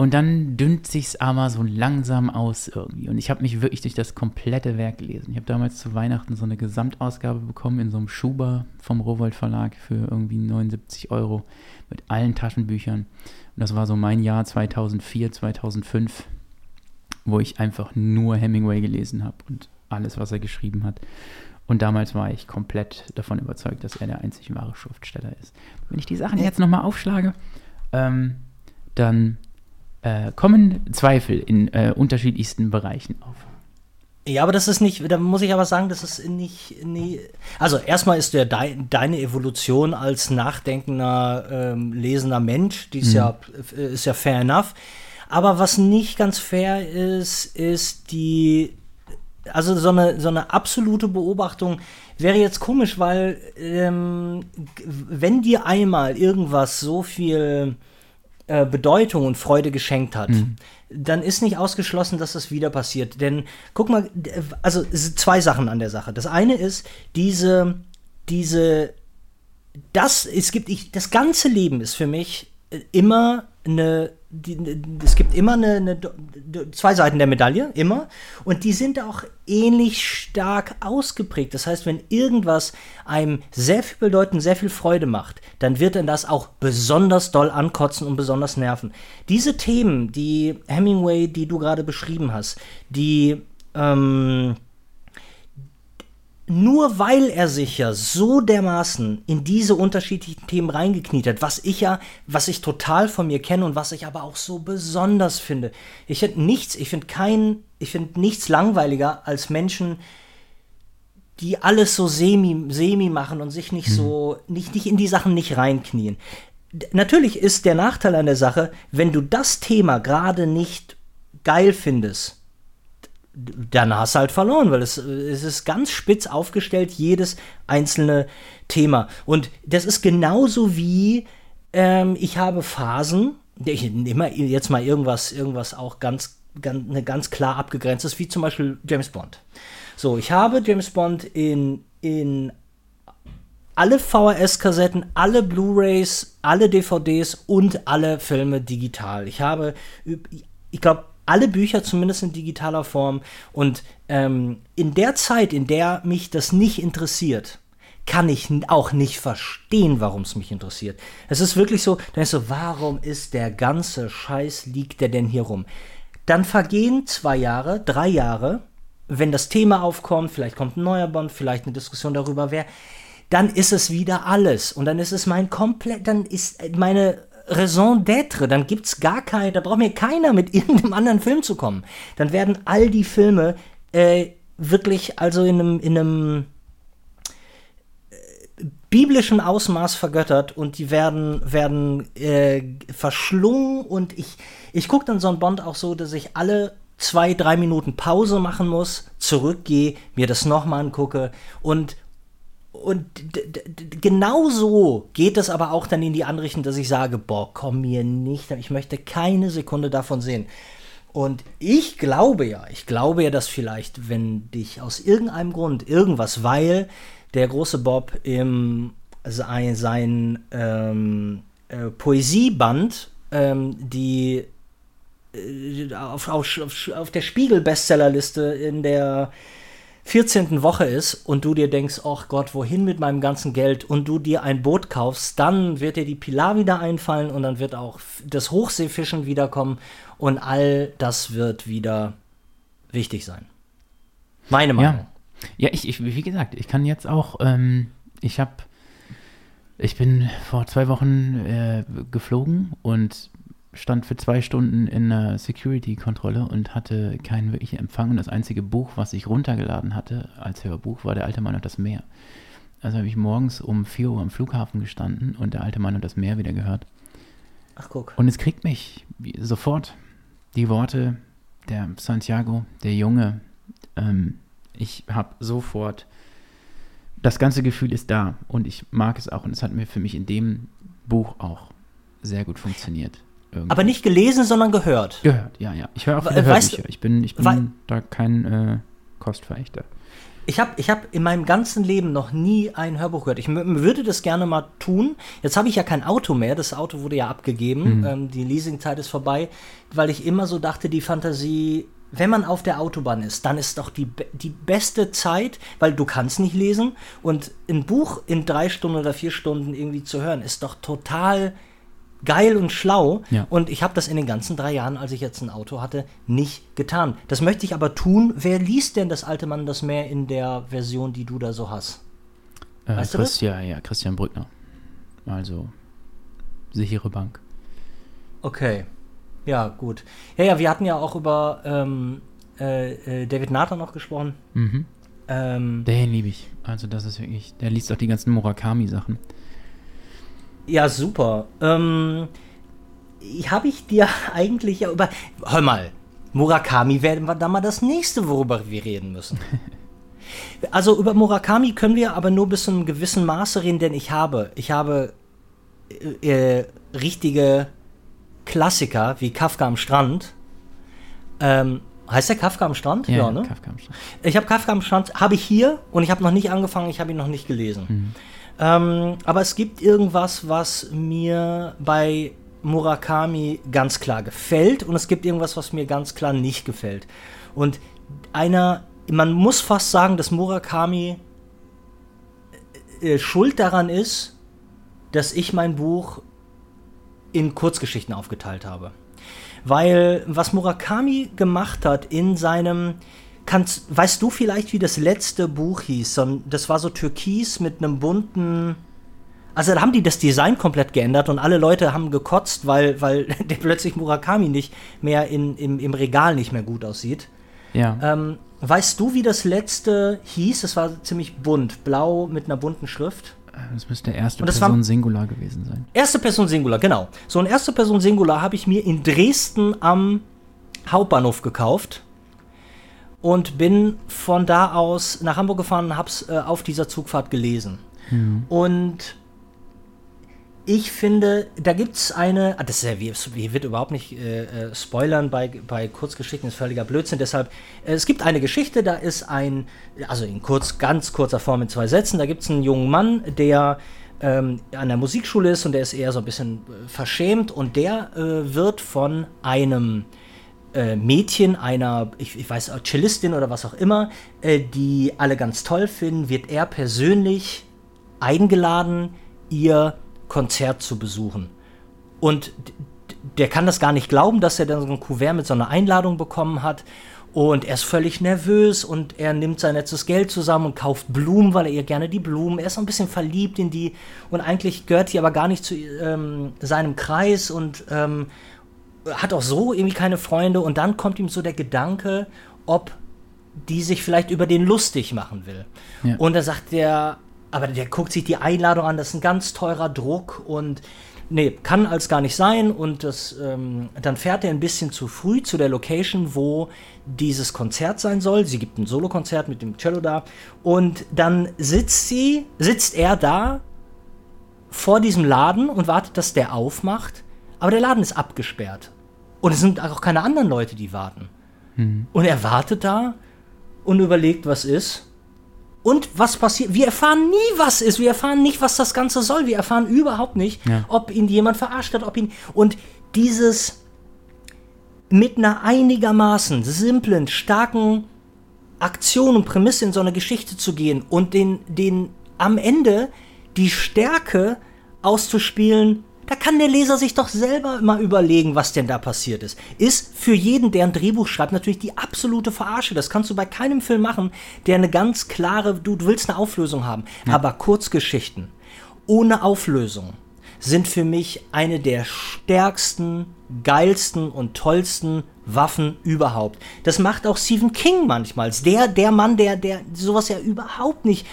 Und dann dünnt sich's aber so langsam aus irgendwie. Und ich habe mich wirklich durch das komplette Werk gelesen. Ich habe damals zu Weihnachten so eine Gesamtausgabe bekommen in so einem Schuber vom Rowold Verlag für irgendwie 79 Euro mit allen Taschenbüchern. Und das war so mein Jahr 2004, 2005, wo ich einfach nur Hemingway gelesen habe und alles, was er geschrieben hat. Und damals war ich komplett davon überzeugt, dass er der einzig wahre Schriftsteller ist. Wenn ich die Sachen jetzt nochmal aufschlage, ähm, dann äh, kommen Zweifel in äh, unterschiedlichsten Bereichen auf. Ja, aber das ist nicht, da muss ich aber sagen, das ist nicht, nie, also erstmal ist der de, deine Evolution als nachdenkender, ähm, lesender Mensch, die ist, mhm. ja, ist ja fair enough. Aber was nicht ganz fair ist, ist die, also so eine, so eine absolute Beobachtung wäre jetzt komisch, weil ähm, wenn dir einmal irgendwas so viel äh, Bedeutung und Freude geschenkt hat, mhm. dann ist nicht ausgeschlossen, dass das wieder passiert. Denn guck mal, also es sind zwei Sachen an der Sache. Das eine ist diese, diese, das, es gibt, ich, das ganze Leben ist für mich äh, immer eine die, es gibt immer eine, eine, zwei Seiten der Medaille, immer. Und die sind auch ähnlich stark ausgeprägt. Das heißt, wenn irgendwas einem sehr viel bedeuten, sehr viel Freude macht, dann wird dann das auch besonders doll ankotzen und besonders nerven. Diese Themen, die Hemingway, die du gerade beschrieben hast, die ähm, nur weil er sich ja so dermaßen in diese unterschiedlichen Themen reingekniet hat, was ich ja, was ich total von mir kenne und was ich aber auch so besonders finde. Ich finde nichts, ich finde kein, ich finde nichts langweiliger als Menschen, die alles so semi, semi machen und sich nicht mhm. so, nicht, nicht in die Sachen nicht reinknien. Natürlich ist der Nachteil an der Sache, wenn du das Thema gerade nicht geil findest, dann hast du halt verloren, weil es, es ist ganz spitz aufgestellt, jedes einzelne Thema. Und das ist genauso wie ähm, ich habe Phasen, ich nehme jetzt mal irgendwas, irgendwas auch ganz, ganz, eine ganz klar abgegrenztes, wie zum Beispiel James Bond. So, ich habe James Bond in, in alle VHS-Kassetten, alle Blu-rays, alle DVDs und alle Filme digital. Ich habe, ich glaube, alle Bücher zumindest in digitaler Form. Und ähm, in der Zeit, in der mich das nicht interessiert, kann ich auch nicht verstehen, warum es mich interessiert. Es ist wirklich so, dann ist so, warum ist der ganze Scheiß, liegt der denn hier rum? Dann vergehen zwei Jahre, drei Jahre, wenn das Thema aufkommt, vielleicht kommt ein neuer Bond, vielleicht eine Diskussion darüber, wer, dann ist es wieder alles. Und dann ist es mein komplett, dann ist meine Raison d'être, dann gibt es gar keine, da braucht mir keiner mit irgendeinem anderen Film zu kommen. Dann werden all die Filme äh, wirklich also in einem, in einem äh, biblischen Ausmaß vergöttert und die werden, werden äh, verschlungen und ich, ich gucke dann so einen Bond auch so, dass ich alle zwei, drei Minuten Pause machen muss, zurückgehe, mir das nochmal angucke und, und genau so geht es aber auch dann in die andere Richtung, dass ich sage, boah, komm mir nicht, ich möchte keine Sekunde davon sehen. Und ich glaube ja, ich glaube ja, dass vielleicht, wenn dich aus irgendeinem Grund irgendwas, weil der große Bob im sein, sein ähm, äh, Poesieband, ähm, die äh, auf, auf, auf der Spiegel-Bestsellerliste in der 14. Woche ist und du dir denkst, ach Gott, wohin mit meinem ganzen Geld und du dir ein Boot kaufst, dann wird dir die Pilar wieder einfallen und dann wird auch das Hochseefischen wiederkommen und all das wird wieder wichtig sein. Meine Meinung. Ja, ja ich, ich, wie gesagt, ich kann jetzt auch, ähm, ich habe, ich bin vor zwei Wochen äh, geflogen und stand für zwei Stunden in einer Security-Kontrolle und hatte keinen wirklichen Empfang. Und das einzige Buch, was ich runtergeladen hatte als Hörbuch, war Der alte Mann und das Meer. Also habe ich morgens um 4 Uhr am Flughafen gestanden und Der alte Mann und das Meer wieder gehört. Ach, guck. Und es kriegt mich sofort die Worte der Santiago, der Junge. Ähm, ich habe sofort, das ganze Gefühl ist da und ich mag es auch. Und es hat mir für mich in dem Buch auch sehr gut funktioniert. Irgendwie. Aber nicht gelesen, sondern gehört. Gehört, ja, ja. Ich höre auch viele weißt, Hörbücher. Ich bin, ich bin da kein äh, Kostverächter. Ich habe ich hab in meinem ganzen Leben noch nie ein Hörbuch gehört. Ich würde das gerne mal tun. Jetzt habe ich ja kein Auto mehr. Das Auto wurde ja abgegeben. Mhm. Ähm, die Leasingzeit ist vorbei, weil ich immer so dachte, die Fantasie, wenn man auf der Autobahn ist, dann ist doch die, die beste Zeit, weil du kannst nicht lesen und ein Buch in drei Stunden oder vier Stunden irgendwie zu hören, ist doch total geil und schlau. Ja. Und ich habe das in den ganzen drei Jahren, als ich jetzt ein Auto hatte, nicht getan. Das möchte ich aber tun. Wer liest denn das alte Mann das mehr in der Version, die du da so hast? Äh, weißt Christian, ja, Christian Brückner. Also sichere Bank. Okay. Ja, gut. Ja, ja, wir hatten ja auch über ähm, äh, äh David Nathan noch gesprochen. Mhm. Ähm, Den liebe ich. Also das ist wirklich, der liest auch die ganzen Murakami-Sachen. Ja, super. Ähm, habe ich dir eigentlich ja über. Hör mal, Murakami werden wir dann mal das nächste, worüber wir reden müssen. Also über Murakami können wir aber nur bis zu einem gewissen Maße reden, denn ich habe, ich habe äh, äh richtige Klassiker wie Kafka am Strand. Ähm, heißt der Kafka am Strand? Ja, ja ne? Kafka am Strand. Ich habe Kafka am Strand, habe ich hier und ich habe noch nicht angefangen, ich habe ihn noch nicht gelesen. Mhm. Ähm, aber es gibt irgendwas, was mir bei Murakami ganz klar gefällt und es gibt irgendwas, was mir ganz klar nicht gefällt. Und einer, man muss fast sagen, dass Murakami äh, schuld daran ist, dass ich mein Buch in Kurzgeschichten aufgeteilt habe. Weil was Murakami gemacht hat in seinem Kannst, weißt du vielleicht, wie das letzte Buch hieß? Das war so türkis mit einem bunten. Also da haben die das Design komplett geändert und alle Leute haben gekotzt, weil, weil der plötzlich Murakami nicht mehr in, im, im Regal nicht mehr gut aussieht. Ja. Ähm, weißt du, wie das letzte hieß? Es war ziemlich bunt, blau mit einer bunten Schrift. Das müsste erste Person Singular gewesen sein. Erste Person Singular, genau. So ein erste Person Singular habe ich mir in Dresden am Hauptbahnhof gekauft und bin von da aus nach Hamburg gefahren und habe es äh, auf dieser Zugfahrt gelesen. Mhm. Und ich finde, da gibt es eine, ah, das ist ja, wie, wird überhaupt nicht äh, äh, spoilern bei, bei Kurzgeschichten, ist völliger Blödsinn. Deshalb, äh, es gibt eine Geschichte, da ist ein, also in kurz, ganz kurzer Form in zwei Sätzen, da gibt es einen jungen Mann, der ähm, an der Musikschule ist und der ist eher so ein bisschen äh, verschämt und der wird von einem äh, Mädchen einer, ich, ich weiß, Cellistin oder was auch immer, äh, die alle ganz toll finden, wird er persönlich eingeladen, ihr Konzert zu besuchen. Und der kann das gar nicht glauben, dass er dann so ein Kuvert mit so einer Einladung bekommen hat. Und er ist völlig nervös und er nimmt sein letztes Geld zusammen und kauft Blumen, weil er ihr gerne die Blumen. Er ist ein bisschen verliebt in die und eigentlich gehört die aber gar nicht zu ähm, seinem Kreis und ähm, hat auch so irgendwie keine Freunde und dann kommt ihm so der Gedanke, ob die sich vielleicht über den lustig machen will. Ja. Und da sagt der, aber der guckt sich die Einladung an, das ist ein ganz teurer Druck und nee, kann als gar nicht sein und das, ähm, dann fährt er ein bisschen zu früh zu der Location, wo dieses Konzert sein soll. Sie gibt ein Solokonzert mit dem Cello da und dann sitzt sie, sitzt er da vor diesem Laden und wartet, dass der aufmacht, aber der Laden ist abgesperrt und es sind auch keine anderen Leute, die warten. Mhm. Und er wartet da und überlegt, was ist. Und was passiert? Wir erfahren nie, was ist. Wir erfahren nicht, was das Ganze soll. Wir erfahren überhaupt nicht, ja. ob ihn jemand verarscht hat, ob ihn. Und dieses mit einer einigermaßen simplen, starken Aktion und Prämisse in so eine Geschichte zu gehen und den, den am Ende die Stärke auszuspielen, da kann der Leser sich doch selber mal überlegen, was denn da passiert ist. Ist für jeden, der ein Drehbuch schreibt, natürlich die absolute Verarsche. Das kannst du bei keinem Film machen, der eine ganz klare, du, du willst eine Auflösung haben. Ja. Aber Kurzgeschichten ohne Auflösung sind für mich eine der stärksten, geilsten und tollsten Waffen überhaupt. Das macht auch Stephen King manchmal. Der, der Mann, der, der sowas ja überhaupt nicht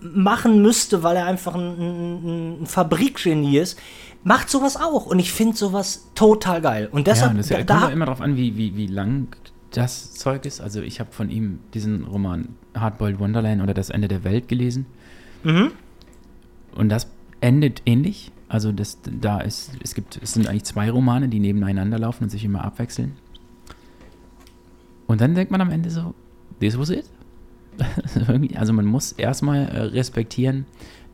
machen müsste, weil er einfach ein, ein, ein Fabrikgenie ist, macht sowas auch. Und ich finde sowas total geil. Und deshalb. Ja, das da, kommt immer darauf an, wie, wie, wie lang das Zeug ist. Also, ich habe von ihm diesen Roman Hardboiled Wonderland oder Das Ende der Welt gelesen. Mhm. Und das endet ähnlich. Also, das, da ist, es gibt, es sind eigentlich zwei Romane, die nebeneinander laufen und sich immer abwechseln. Und dann denkt man am Ende so, this was it. also man muss erstmal äh, respektieren,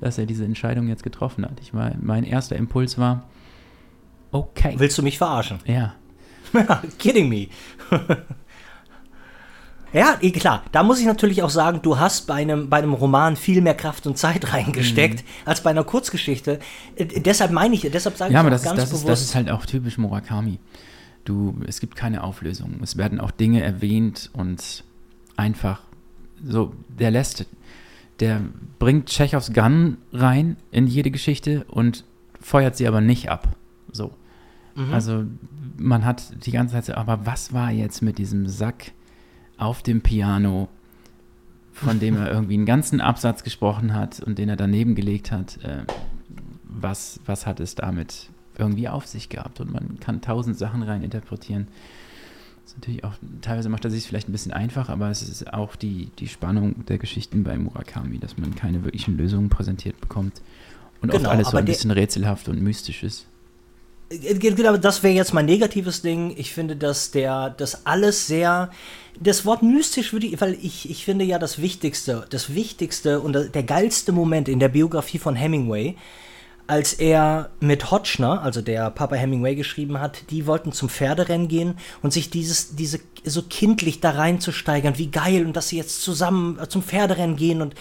dass er diese Entscheidung jetzt getroffen hat. Ich war, mein erster Impuls war, okay. Willst du mich verarschen? Ja. Kidding me. ja, eh, klar. Da muss ich natürlich auch sagen, du hast bei einem, bei einem Roman viel mehr Kraft und Zeit reingesteckt mhm. als bei einer Kurzgeschichte. Äh, deshalb meine ich, deshalb sage ja, ich aber das, ganz das bewusst. Ist, das ist halt auch typisch Murakami. Du, es gibt keine Auflösung. Es werden auch Dinge erwähnt und einfach so, der lässt, der bringt Tschechows Gun rein in jede Geschichte und feuert sie aber nicht ab. So. Mhm. Also man hat die ganze Zeit so, aber was war jetzt mit diesem Sack auf dem Piano, von dem er irgendwie einen ganzen Absatz gesprochen hat und den er daneben gelegt hat? Äh, was, was hat es damit irgendwie auf sich gehabt? Und man kann tausend Sachen rein interpretieren ist natürlich auch, teilweise macht er sich vielleicht ein bisschen einfach, aber es ist auch die, die Spannung der Geschichten bei Murakami, dass man keine wirklichen Lösungen präsentiert bekommt und genau, oft alles so ein bisschen rätselhaft und mystisch ist. Äh, genau, das wäre jetzt mein negatives Ding. Ich finde, dass der, das alles sehr, das Wort mystisch würde ich, weil ich, ich finde ja das Wichtigste, das Wichtigste und der geilste Moment in der Biografie von Hemingway als er mit Hotchner, also der Papa Hemingway geschrieben hat, die wollten zum Pferderennen gehen und sich dieses, diese so kindlich da reinzusteigern, wie geil und dass sie jetzt zusammen äh, zum Pferderennen gehen und,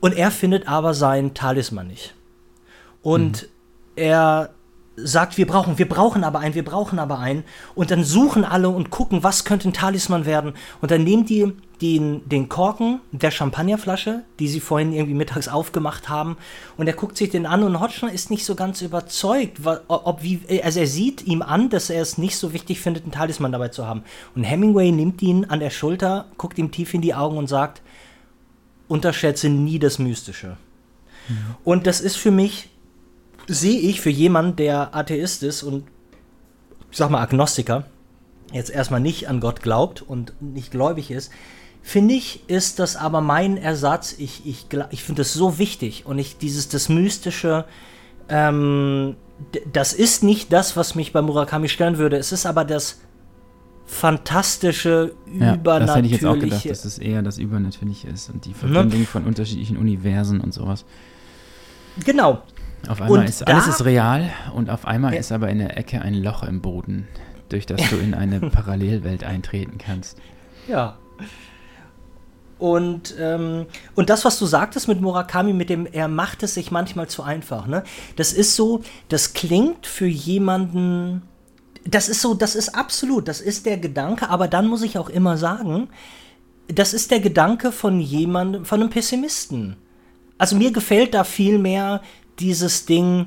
und er findet aber seinen Talisman nicht. Und mhm. er sagt, wir brauchen, wir brauchen aber einen, wir brauchen aber einen. Und dann suchen alle und gucken, was könnte ein Talisman werden. Und dann nehmen die den, den Korken der Champagnerflasche, die sie vorhin irgendwie mittags aufgemacht haben, und er guckt sich den an und Hodgson ist nicht so ganz überzeugt, ob wie, also er sieht ihm an, dass er es nicht so wichtig findet, einen Talisman dabei zu haben. Und Hemingway nimmt ihn an der Schulter, guckt ihm tief in die Augen und sagt, unterschätze nie das Mystische. Mhm. Und das ist für mich sehe ich für jemanden, der Atheist ist und ich sag mal Agnostiker, jetzt erstmal nicht an Gott glaubt und nicht gläubig ist, finde ich, ist das aber mein Ersatz. Ich, ich, ich finde das so wichtig und ich dieses, das Mystische, ähm, das ist nicht das, was mich bei Murakami stören würde. Es ist aber das fantastische, ja, übernatürliche. Das hätte ich jetzt auch gedacht, dass es eher das Übernatürliche ist und die Verbindung ne? von unterschiedlichen Universen und sowas. Genau, auf einmal und ist alles ist real und auf einmal ja. ist aber in der Ecke ein Loch im Boden, durch das du in eine Parallelwelt eintreten kannst. Ja. Und, ähm, und das, was du sagtest mit Murakami, mit dem, er macht es sich manchmal zu einfach, ne? Das ist so, das klingt für jemanden, das ist so, das ist absolut, das ist der Gedanke, aber dann muss ich auch immer sagen, das ist der Gedanke von jemandem, von einem Pessimisten. Also mir gefällt da viel mehr dieses Ding,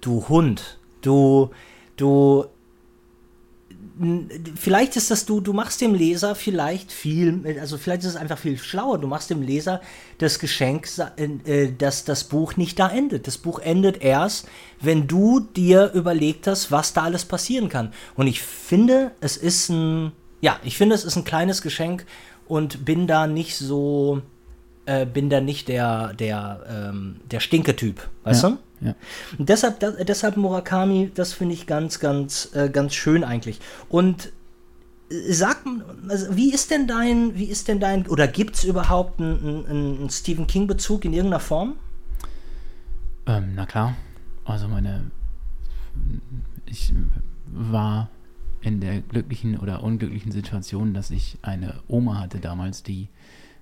du Hund, du, du, vielleicht ist das du, du machst dem Leser vielleicht viel, also vielleicht ist es einfach viel schlauer, du machst dem Leser das Geschenk, äh, dass das Buch nicht da endet. Das Buch endet erst, wenn du dir überlegt hast, was da alles passieren kann. Und ich finde, es ist ein, ja, ich finde, es ist ein kleines Geschenk und bin da nicht so, äh, bin da nicht der, der, ähm, der Stinketyp, weißt ja, du? Ja. Und deshalb, da, deshalb Murakami, das finde ich ganz, ganz, äh, ganz schön eigentlich. Und äh, sag, also wie ist denn dein, wie ist denn dein, oder gibt es überhaupt einen, einen Stephen King-Bezug in irgendeiner Form? Ähm, na klar. Also meine, ich war in der glücklichen oder unglücklichen Situation, dass ich eine Oma hatte damals, die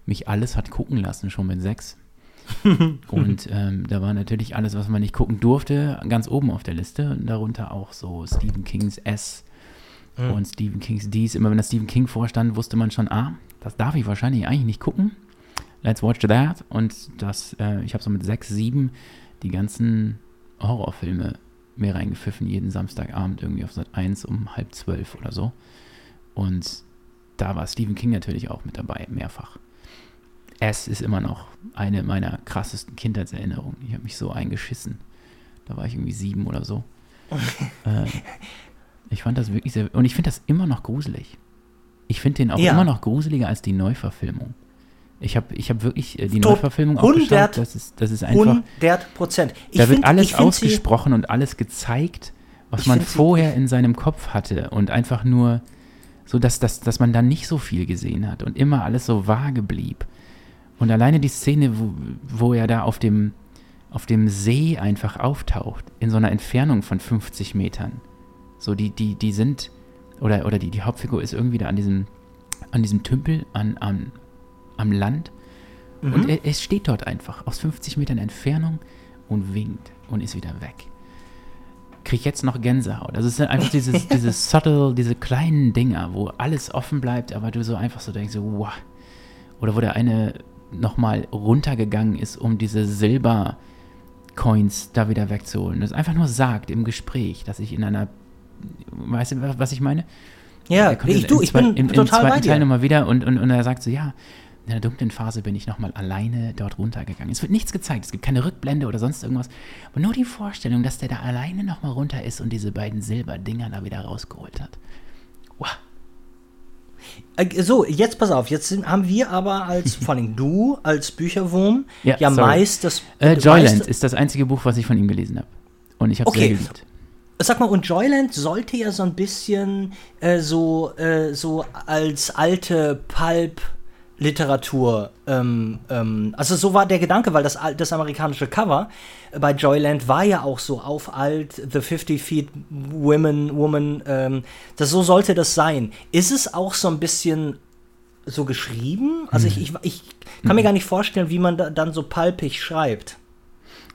mich alles hat gucken lassen, schon mit sechs. und ähm, da war natürlich alles, was man nicht gucken durfte, ganz oben auf der Liste. Und darunter auch so Stephen Kings S mhm. und Stephen Kings Ds. Immer wenn da Stephen King vorstand, wusste man schon, ah, das darf ich wahrscheinlich eigentlich nicht gucken. Let's watch that. Und das, äh, ich habe so mit sechs, sieben die ganzen Horrorfilme mir reingepfiffen, jeden Samstagabend irgendwie auf Sat 1 um halb zwölf oder so. Und da war Stephen King natürlich auch mit dabei, mehrfach. Es ist immer noch eine meiner krassesten Kindheitserinnerungen. Ich habe mich so eingeschissen. Da war ich irgendwie sieben oder so. äh, ich fand das wirklich sehr. Und ich finde das immer noch gruselig. Ich finde den auch ja. immer noch gruseliger als die Neuverfilmung. Ich habe ich hab wirklich äh, die Tot, Neuverfilmung auch geschaut. Das ist, das ist einfach. 100 Prozent. Da find, wird alles ausgesprochen und alles gezeigt, was man vorher in seinem Kopf hatte. Und einfach nur so, dass, dass, dass man dann nicht so viel gesehen hat und immer alles so vage blieb. Und alleine die Szene, wo, wo er da auf dem, auf dem See einfach auftaucht, in so einer Entfernung von 50 Metern. So, die, die, die sind, oder, oder die, die Hauptfigur ist irgendwie da an diesem, an diesem Tümpel an, an, am Land. Mhm. Und er, er steht dort einfach aus 50 Metern Entfernung und winkt und ist wieder weg. Krieg jetzt noch Gänsehaut. Also es sind einfach dieses, dieses subtle, diese kleinen Dinger, wo alles offen bleibt, aber du so einfach so denkst, so, wow. Oder wo der eine nochmal runtergegangen ist, um diese Silber-Coins da wieder wegzuholen. Das einfach nur sagt im Gespräch, dass ich in einer, weißt du, was ich meine? Ja, ich, du, ich bin im, im total zweiten Teil nochmal wieder und, und, und er sagt so, ja, in der dunklen Phase bin ich nochmal alleine dort runtergegangen. Es wird nichts gezeigt, es gibt keine Rückblende oder sonst irgendwas. Aber nur die Vorstellung, dass der da alleine nochmal runter ist und diese beiden Silberdinger da wieder rausgeholt hat. Wow. Äh, so, jetzt pass auf, jetzt haben wir aber als, vor allem du, als Bücherwurm, ja, ja meist das. Äh, Joyland ist das einzige Buch, was ich von ihm gelesen habe. Und ich habe es okay. sehr geliebt. Sag mal, und Joyland sollte ja so ein bisschen äh, so, äh, so als alte Pulp Literatur. Ähm, ähm, also so war der Gedanke, weil das, das amerikanische Cover bei Joyland war ja auch so auf alt, The 50 Feet Women, Woman, ähm, das, so sollte das sein. Ist es auch so ein bisschen so geschrieben? Also ich, ich, ich kann mir gar nicht vorstellen, wie man da, dann so palpig schreibt.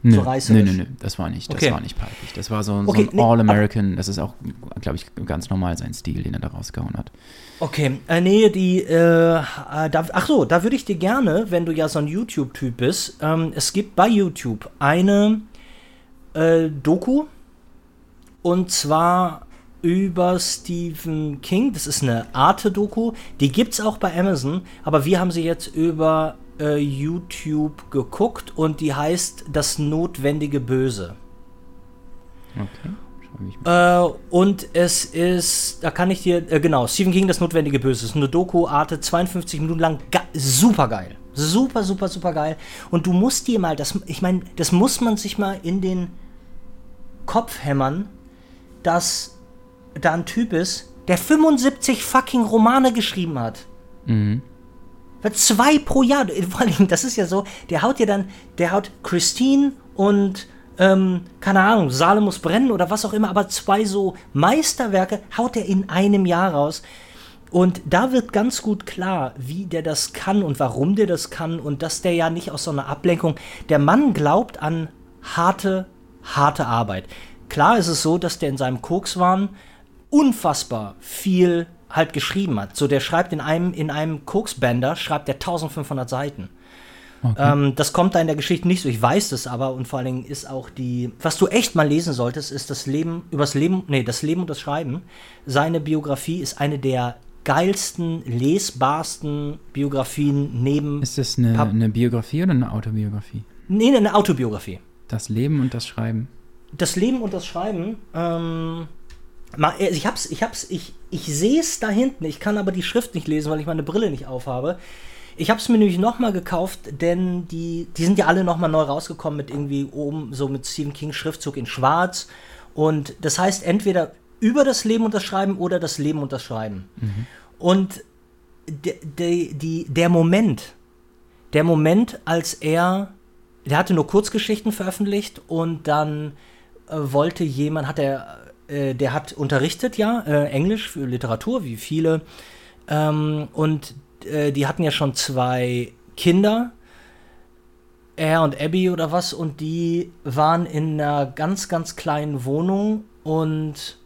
Nö, so reißerisch. Nö, nö, nö, das war nicht, das okay. war nicht palpig. Das war so, okay, so ein All-American, das ist auch, glaube ich, ganz normal sein Stil, den er da rausgehauen hat. Okay, äh, nee, die, äh, äh, da, ach so, da würde ich dir gerne, wenn du ja so ein YouTube-Typ bist, ähm, es gibt bei YouTube eine äh, Doku und zwar über Stephen King. Das ist eine Arte-Doku. Die gibt es auch bei Amazon, aber wir haben sie jetzt über äh, YouTube geguckt und die heißt Das notwendige Böse. Okay. Äh, und es ist, da kann ich dir, äh, genau, Stephen King, das notwendige Böse. Ist eine Doku, Arte, 52 Minuten lang, super geil. Super, super, super geil. Und du musst dir mal, das, ich meine, das muss man sich mal in den Kopf hämmern, dass da ein Typ ist, der 75 fucking Romane geschrieben hat. Mhm. Zwei pro Jahr. Vor allem, das ist ja so, der haut ja dann, der haut Christine und, ähm, keine Ahnung, Saale muss brennen oder was auch immer, aber zwei so Meisterwerke haut er in einem Jahr raus. Und da wird ganz gut klar, wie der das kann und warum der das kann und dass der ja nicht aus so einer Ablenkung. Der Mann glaubt an harte, harte Arbeit. Klar ist es so, dass der in seinem Kokswahn unfassbar viel halt geschrieben hat. So, der schreibt in einem, in einem Koksbänder, schreibt der 1500 Seiten. Okay. Ähm, das kommt da in der Geschichte nicht so. Ich weiß das aber und vor allen Dingen ist auch die, was du echt mal lesen solltest, ist das Leben, übers Leben, nee, das Leben und das Schreiben. Seine Biografie ist eine der geilsten, lesbarsten Biografien neben. Ist das eine, eine Biografie oder eine Autobiografie? Nee, eine Autobiografie. Das Leben und das Schreiben. Das Leben und das Schreiben, ähm, äh, ich hab's, ich hab's, ich, ich sehe es da hinten. Ich kann aber die Schrift nicht lesen, weil ich meine Brille nicht aufhabe. Ich habe es mir nämlich nochmal gekauft, denn die, die sind ja alle nochmal neu rausgekommen mit irgendwie oben so mit Stephen King Schriftzug in Schwarz. Und das heißt entweder über das Leben und das Schreiben oder das Leben und das Schreiben. Mhm. Und de, de, die, der Moment, der Moment, als er, der hatte nur Kurzgeschichten veröffentlicht und dann äh, wollte jemand, hat er äh, der hat unterrichtet ja äh, Englisch für Literatur, wie viele. Ähm, und äh, die hatten ja schon zwei Kinder, er und Abby oder was, und die waren in einer ganz, ganz kleinen Wohnung und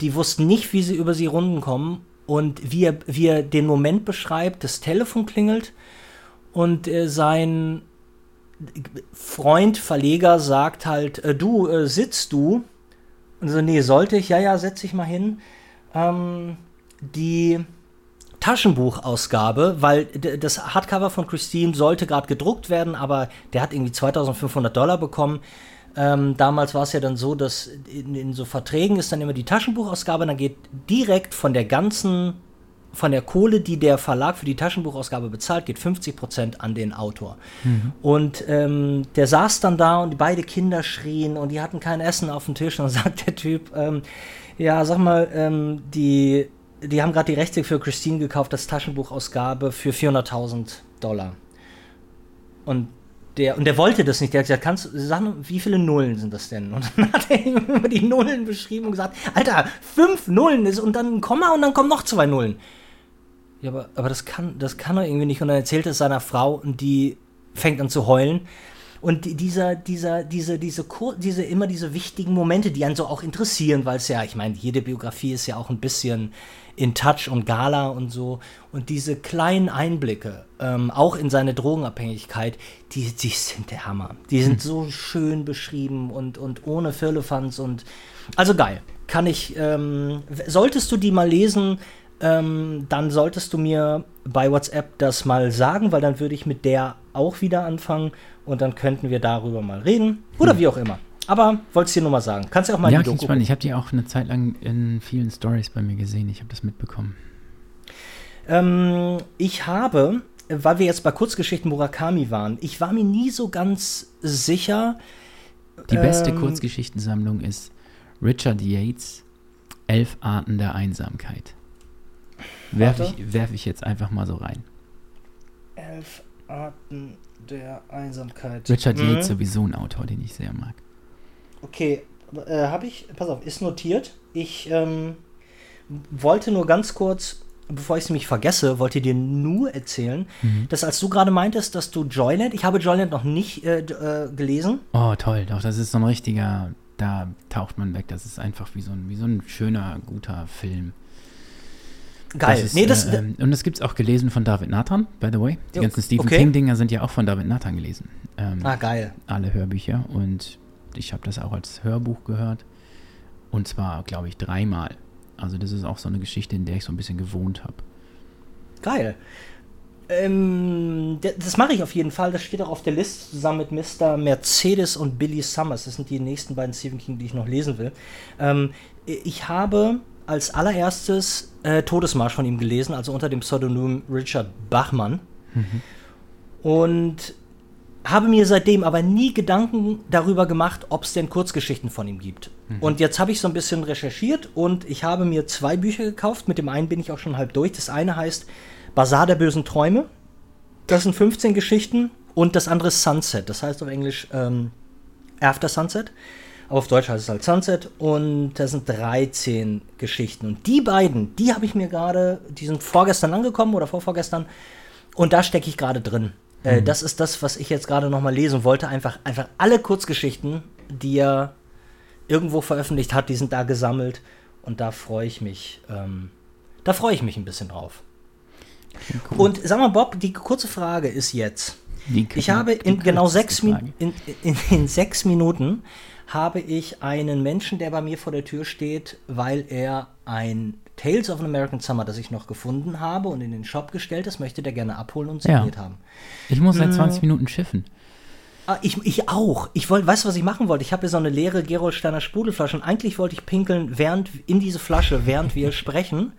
die wussten nicht, wie sie über sie Runden kommen. Und wie er, wie er den Moment beschreibt, das Telefon klingelt und äh, sein Freund, Verleger sagt halt, äh, du, sitzt du? Und so, nee, sollte ich? Ja, ja, setz dich mal hin. Ähm, die Taschenbuchausgabe, weil das Hardcover von Christine sollte gerade gedruckt werden, aber der hat irgendwie 2500 Dollar bekommen. Ähm, damals war es ja dann so, dass in, in, so Verträgen ist dann immer die Taschenbuchausgabe, dann geht direkt von der ganzen von der Kohle, die der Verlag für die Taschenbuchausgabe bezahlt, geht 50 Prozent an den Autor. Mhm. Und ähm, der saß dann da und beide Kinder schrien und die hatten kein Essen auf dem Tisch. Und dann sagt der Typ, ähm, ja, sag mal, ähm, die, die haben gerade die Rechte für Christine gekauft, das Taschenbuchausgabe für 400.000 Dollar. Und der, und der wollte das nicht. Der hat gesagt, kannst du sagen, wie viele Nullen sind das denn? Und dann hat er ihm immer die Nullen beschrieben und gesagt, Alter, fünf Nullen ist und dann ein Komma und dann kommen noch zwei Nullen. Ja, aber, aber das kann, das kann er irgendwie nicht. Und dann erzählt es seiner Frau und die fängt an zu heulen. Und dieser, dieser, diese, diese, diese, immer diese wichtigen Momente, die einen so auch interessieren, weil es ja, ich meine, jede Biografie ist ja auch ein bisschen in Touch und Gala und so. Und diese kleinen Einblicke, ähm, auch in seine Drogenabhängigkeit, die, die sind der Hammer. Die sind hm. so schön beschrieben und, und ohne Firlefanz und also geil. Kann ich, ähm, solltest du die mal lesen, ähm, dann solltest du mir bei WhatsApp das mal sagen, weil dann würde ich mit der auch wieder anfangen und dann könnten wir darüber mal reden oder hm. wie auch immer. Aber wolltest du dir nur mal sagen. Kannst du auch mal ja, die Doku spannend. Ich habe die auch eine Zeit lang in vielen Stories bei mir gesehen. Ich habe das mitbekommen. Ähm, ich habe, weil wir jetzt bei Kurzgeschichten Murakami waren, ich war mir nie so ganz sicher. Die beste ähm, Kurzgeschichtensammlung ist Richard Yates, Elf Arten der Einsamkeit. Werfe ich, werf ich jetzt einfach mal so rein. Elf Arten der Einsamkeit. Richard mhm. Yates sowieso ein Autor, den ich sehr mag. Okay, äh, habe ich, pass auf, ist notiert. Ich ähm, wollte nur ganz kurz, bevor ich es nämlich vergesse, wollte dir nur erzählen, mhm. dass als du gerade meintest, dass du Joyland, ich habe Joyland noch nicht äh, äh, gelesen. Oh, toll, doch, das ist so ein richtiger, da taucht man weg. Das ist einfach wie so ein, wie so ein schöner, guter Film. Geil. Das ist, nee, das, äh, und das gibt es auch gelesen von David Nathan, by the way. Die ganzen Stephen okay. King-Dinger sind ja auch von David Nathan gelesen. Ähm, ah, geil. Alle Hörbücher. Und ich habe das auch als Hörbuch gehört. Und zwar, glaube ich, dreimal. Also das ist auch so eine Geschichte, in der ich so ein bisschen gewohnt habe. Geil. Ähm, das mache ich auf jeden Fall. Das steht auch auf der Liste zusammen mit Mr. Mercedes und Billy Summers. Das sind die nächsten beiden Stephen King, die ich noch lesen will. Ähm, ich habe als allererstes äh, Todesmarsch von ihm gelesen, also unter dem Pseudonym Richard Bachmann. Mhm. Und habe mir seitdem aber nie Gedanken darüber gemacht, ob es denn Kurzgeschichten von ihm gibt. Mhm. Und jetzt habe ich so ein bisschen recherchiert und ich habe mir zwei Bücher gekauft. Mit dem einen bin ich auch schon halb durch. Das eine heißt Bazar der bösen Träume. Das sind 15 Geschichten. Und das andere ist Sunset. Das heißt auf Englisch ähm, After Sunset. Auf Deutsch heißt es halt Sunset und da sind 13 Geschichten. Und die beiden, die habe ich mir gerade, die sind vorgestern angekommen oder vorvorgestern und da stecke ich gerade drin. Äh, mhm. das ist das, was ich jetzt gerade nochmal lesen wollte. Einfach, einfach alle Kurzgeschichten, die er irgendwo veröffentlicht hat, die sind da gesammelt und da freue ich mich. Ähm, da freue ich mich ein bisschen drauf. Cool. Und sag mal, Bob, die kurze Frage ist jetzt. ich habe in genau sechs, in, in, in sechs Minuten habe ich einen Menschen, der bei mir vor der Tür steht, weil er ein Tales of an American Summer, das ich noch gefunden habe und in den Shop gestellt ist, möchte der gerne abholen und signiert ja. haben. Ich muss seit 20 hm. Minuten schiffen. Ah, ich, ich auch. Ich wollte, weißt du, was ich machen wollte? Ich habe hier so eine leere Gerolsteiner Sprudelflasche und eigentlich wollte ich pinkeln während in diese Flasche, während wir sprechen.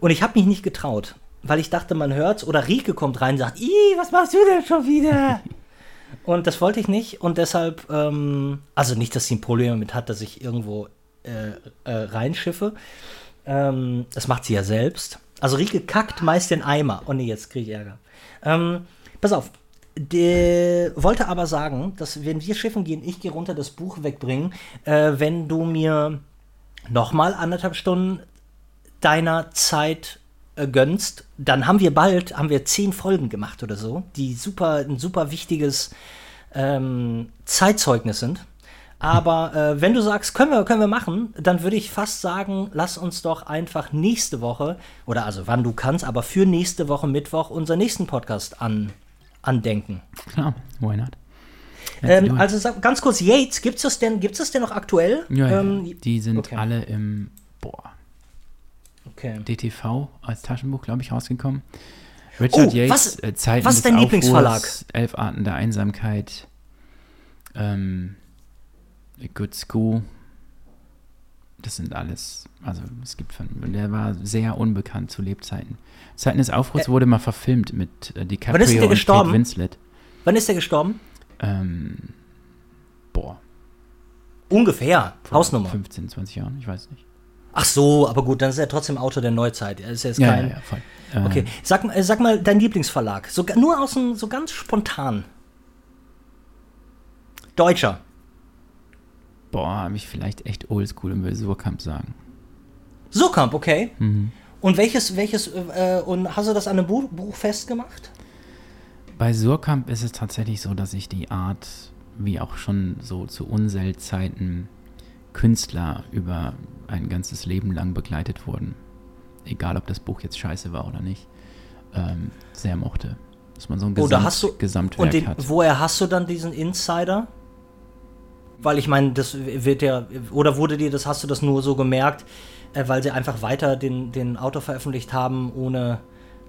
Und ich habe mich nicht getraut, weil ich dachte, man hört's. Oder Rieke kommt rein und sagt, Ih, was machst du denn schon wieder? Und das wollte ich nicht und deshalb, ähm, also nicht, dass sie ein Problem damit hat, dass ich irgendwo äh, äh, reinschiffe. Ähm, das macht sie ja selbst. Also Rieke kackt meist den Eimer. Oh nee, jetzt kriege ich Ärger. Ähm, pass auf. Der wollte aber sagen, dass wenn wir schiffen gehen, ich gehe runter das Buch wegbringen, äh, wenn du mir noch mal anderthalb Stunden deiner Zeit äh, gönnst, dann haben wir bald, haben wir zehn Folgen gemacht oder so, die super, ein super wichtiges ähm, Zeitzeugnis sind. Aber äh, wenn du sagst, können wir, können wir machen, dann würde ich fast sagen, lass uns doch einfach nächste Woche, oder also wann du kannst, aber für nächste Woche Mittwoch unseren nächsten Podcast an, andenken. Klar, why not? Ähm, also ganz kurz, Yates, gibt es das denn, gibt's das denn noch aktuell? Ja, ähm, die sind okay. alle im, boah, okay. DTV als Taschenbuch, glaube ich, rausgekommen. Richard oh, Yates, was, äh, Zeiten was ist dein Lieblingsverlag? Elf Arten der Einsamkeit, ähm, A Good School. Das sind alles, also es gibt von, der war sehr unbekannt zu Lebzeiten. Zeiten des Aufbruchs äh, wurde mal verfilmt mit äh, DiCaprio wann ist der gestorben? und Kate Winslet. Wann ist der gestorben? Ähm, boah. Ungefähr, Hausnummer. 15, 20 Jahren, ich weiß nicht. Ach so, aber gut, dann ist er trotzdem Autor der Neuzeit. Er ist jetzt ja, kein. Ja, ja, voll. Okay, sag, äh, sag mal dein Lieblingsverlag. So, nur aus dem, so ganz spontan. Deutscher. Boah, habe ich vielleicht echt oldschool und will Surkamp sagen. Surkamp, okay. Mhm. Und welches, welches, äh, und hast du das an einem Buch, Buch festgemacht? Bei Surkamp ist es tatsächlich so, dass ich die Art, wie auch schon so zu Unseltzeiten Künstler über ein ganzes Leben lang begleitet wurden, egal ob das Buch jetzt scheiße war oder nicht, ähm, sehr mochte. Dass man so ein Gesamt, hast du, Gesamtwerk und den, hat. Woher hast du dann diesen Insider? Weil ich meine, das wird ja, oder wurde dir das, hast du das nur so gemerkt, äh, weil sie einfach weiter den, den Autor veröffentlicht haben, ohne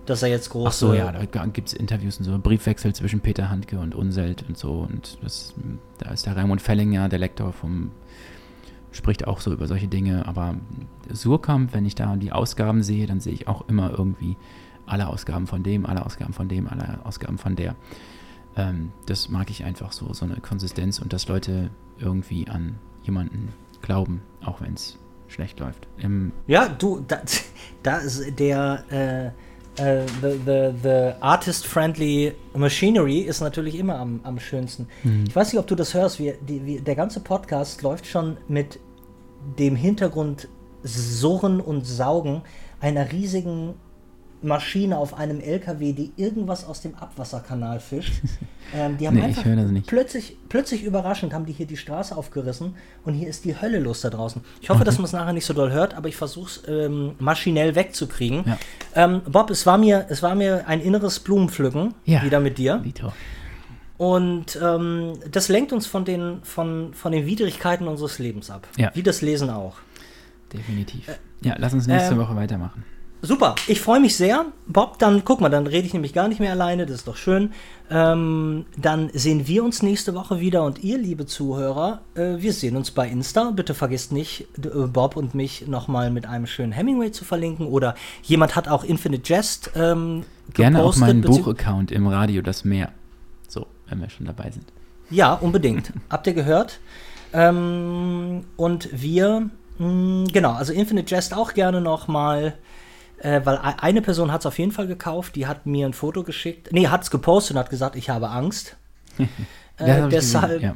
dass er jetzt groß Ach so, ja, da gibt es Interviews und so, Briefwechsel zwischen Peter Handke und Unselt und so. Und das, da ist der Raimund Fellinger, der Lektor vom, spricht auch so über solche Dinge. Aber Surkamp, wenn ich da die Ausgaben sehe, dann sehe ich auch immer irgendwie alle Ausgaben von dem, alle Ausgaben von dem, alle Ausgaben von der. Ähm, das mag ich einfach so, so eine Konsistenz und dass Leute irgendwie an jemanden glauben, auch wenn es schlecht läuft. Im ja, du, da, da ist der äh, Uh, the, the, the artist-friendly machinery ist natürlich immer am, am schönsten. Mhm. Ich weiß nicht, ob du das hörst. Wie, die, wie, der ganze Podcast läuft schon mit dem Hintergrund Surren und Saugen einer riesigen Maschine auf einem LKW, die irgendwas aus dem Abwasserkanal fischt. Ähm, die haben nee, einfach plötzlich, plötzlich überraschend haben die hier die Straße aufgerissen und hier ist die Hölle los da draußen. Ich hoffe, okay. dass man es nachher nicht so doll hört, aber ich versuche es ähm, maschinell wegzukriegen. Ja. Ähm, Bob, es war, mir, es war mir ein inneres Blumenpflücken ja. wieder mit dir. Vito. Und ähm, das lenkt uns von den, von, von den Widrigkeiten unseres Lebens ab. Ja. Wie das Lesen auch. Definitiv. Äh, ja, lass uns nächste ähm, Woche weitermachen. Super, ich freue mich sehr. Bob, dann guck mal, dann rede ich nämlich gar nicht mehr alleine, das ist doch schön. Ähm, dann sehen wir uns nächste Woche wieder und ihr, liebe Zuhörer, äh, wir sehen uns bei Insta. Bitte vergisst nicht, äh, Bob und mich nochmal mit einem schönen Hemingway zu verlinken. Oder jemand hat auch Infinite Jest ähm, Gerne auch meinen Buchaccount im Radio Das Meer. So, wenn wir schon dabei sind. Ja, unbedingt. Habt ihr gehört? Ähm, und wir, mh, mm, genau, also Infinite Jest auch gerne nochmal äh, weil eine Person hat es auf jeden Fall gekauft, die hat mir ein Foto geschickt, nee, hat es gepostet und hat gesagt, ich habe Angst. äh, deshalb, ja.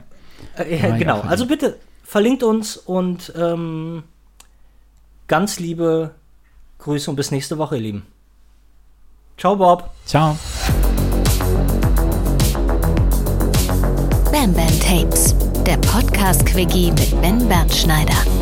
äh, genau, also bitte verlinkt uns und ähm, ganz liebe Grüße und bis nächste Woche, ihr Lieben. Ciao, Bob. Ciao. Bam Bam Tapes, der Podcast-Quickie mit Ben Bernschneider.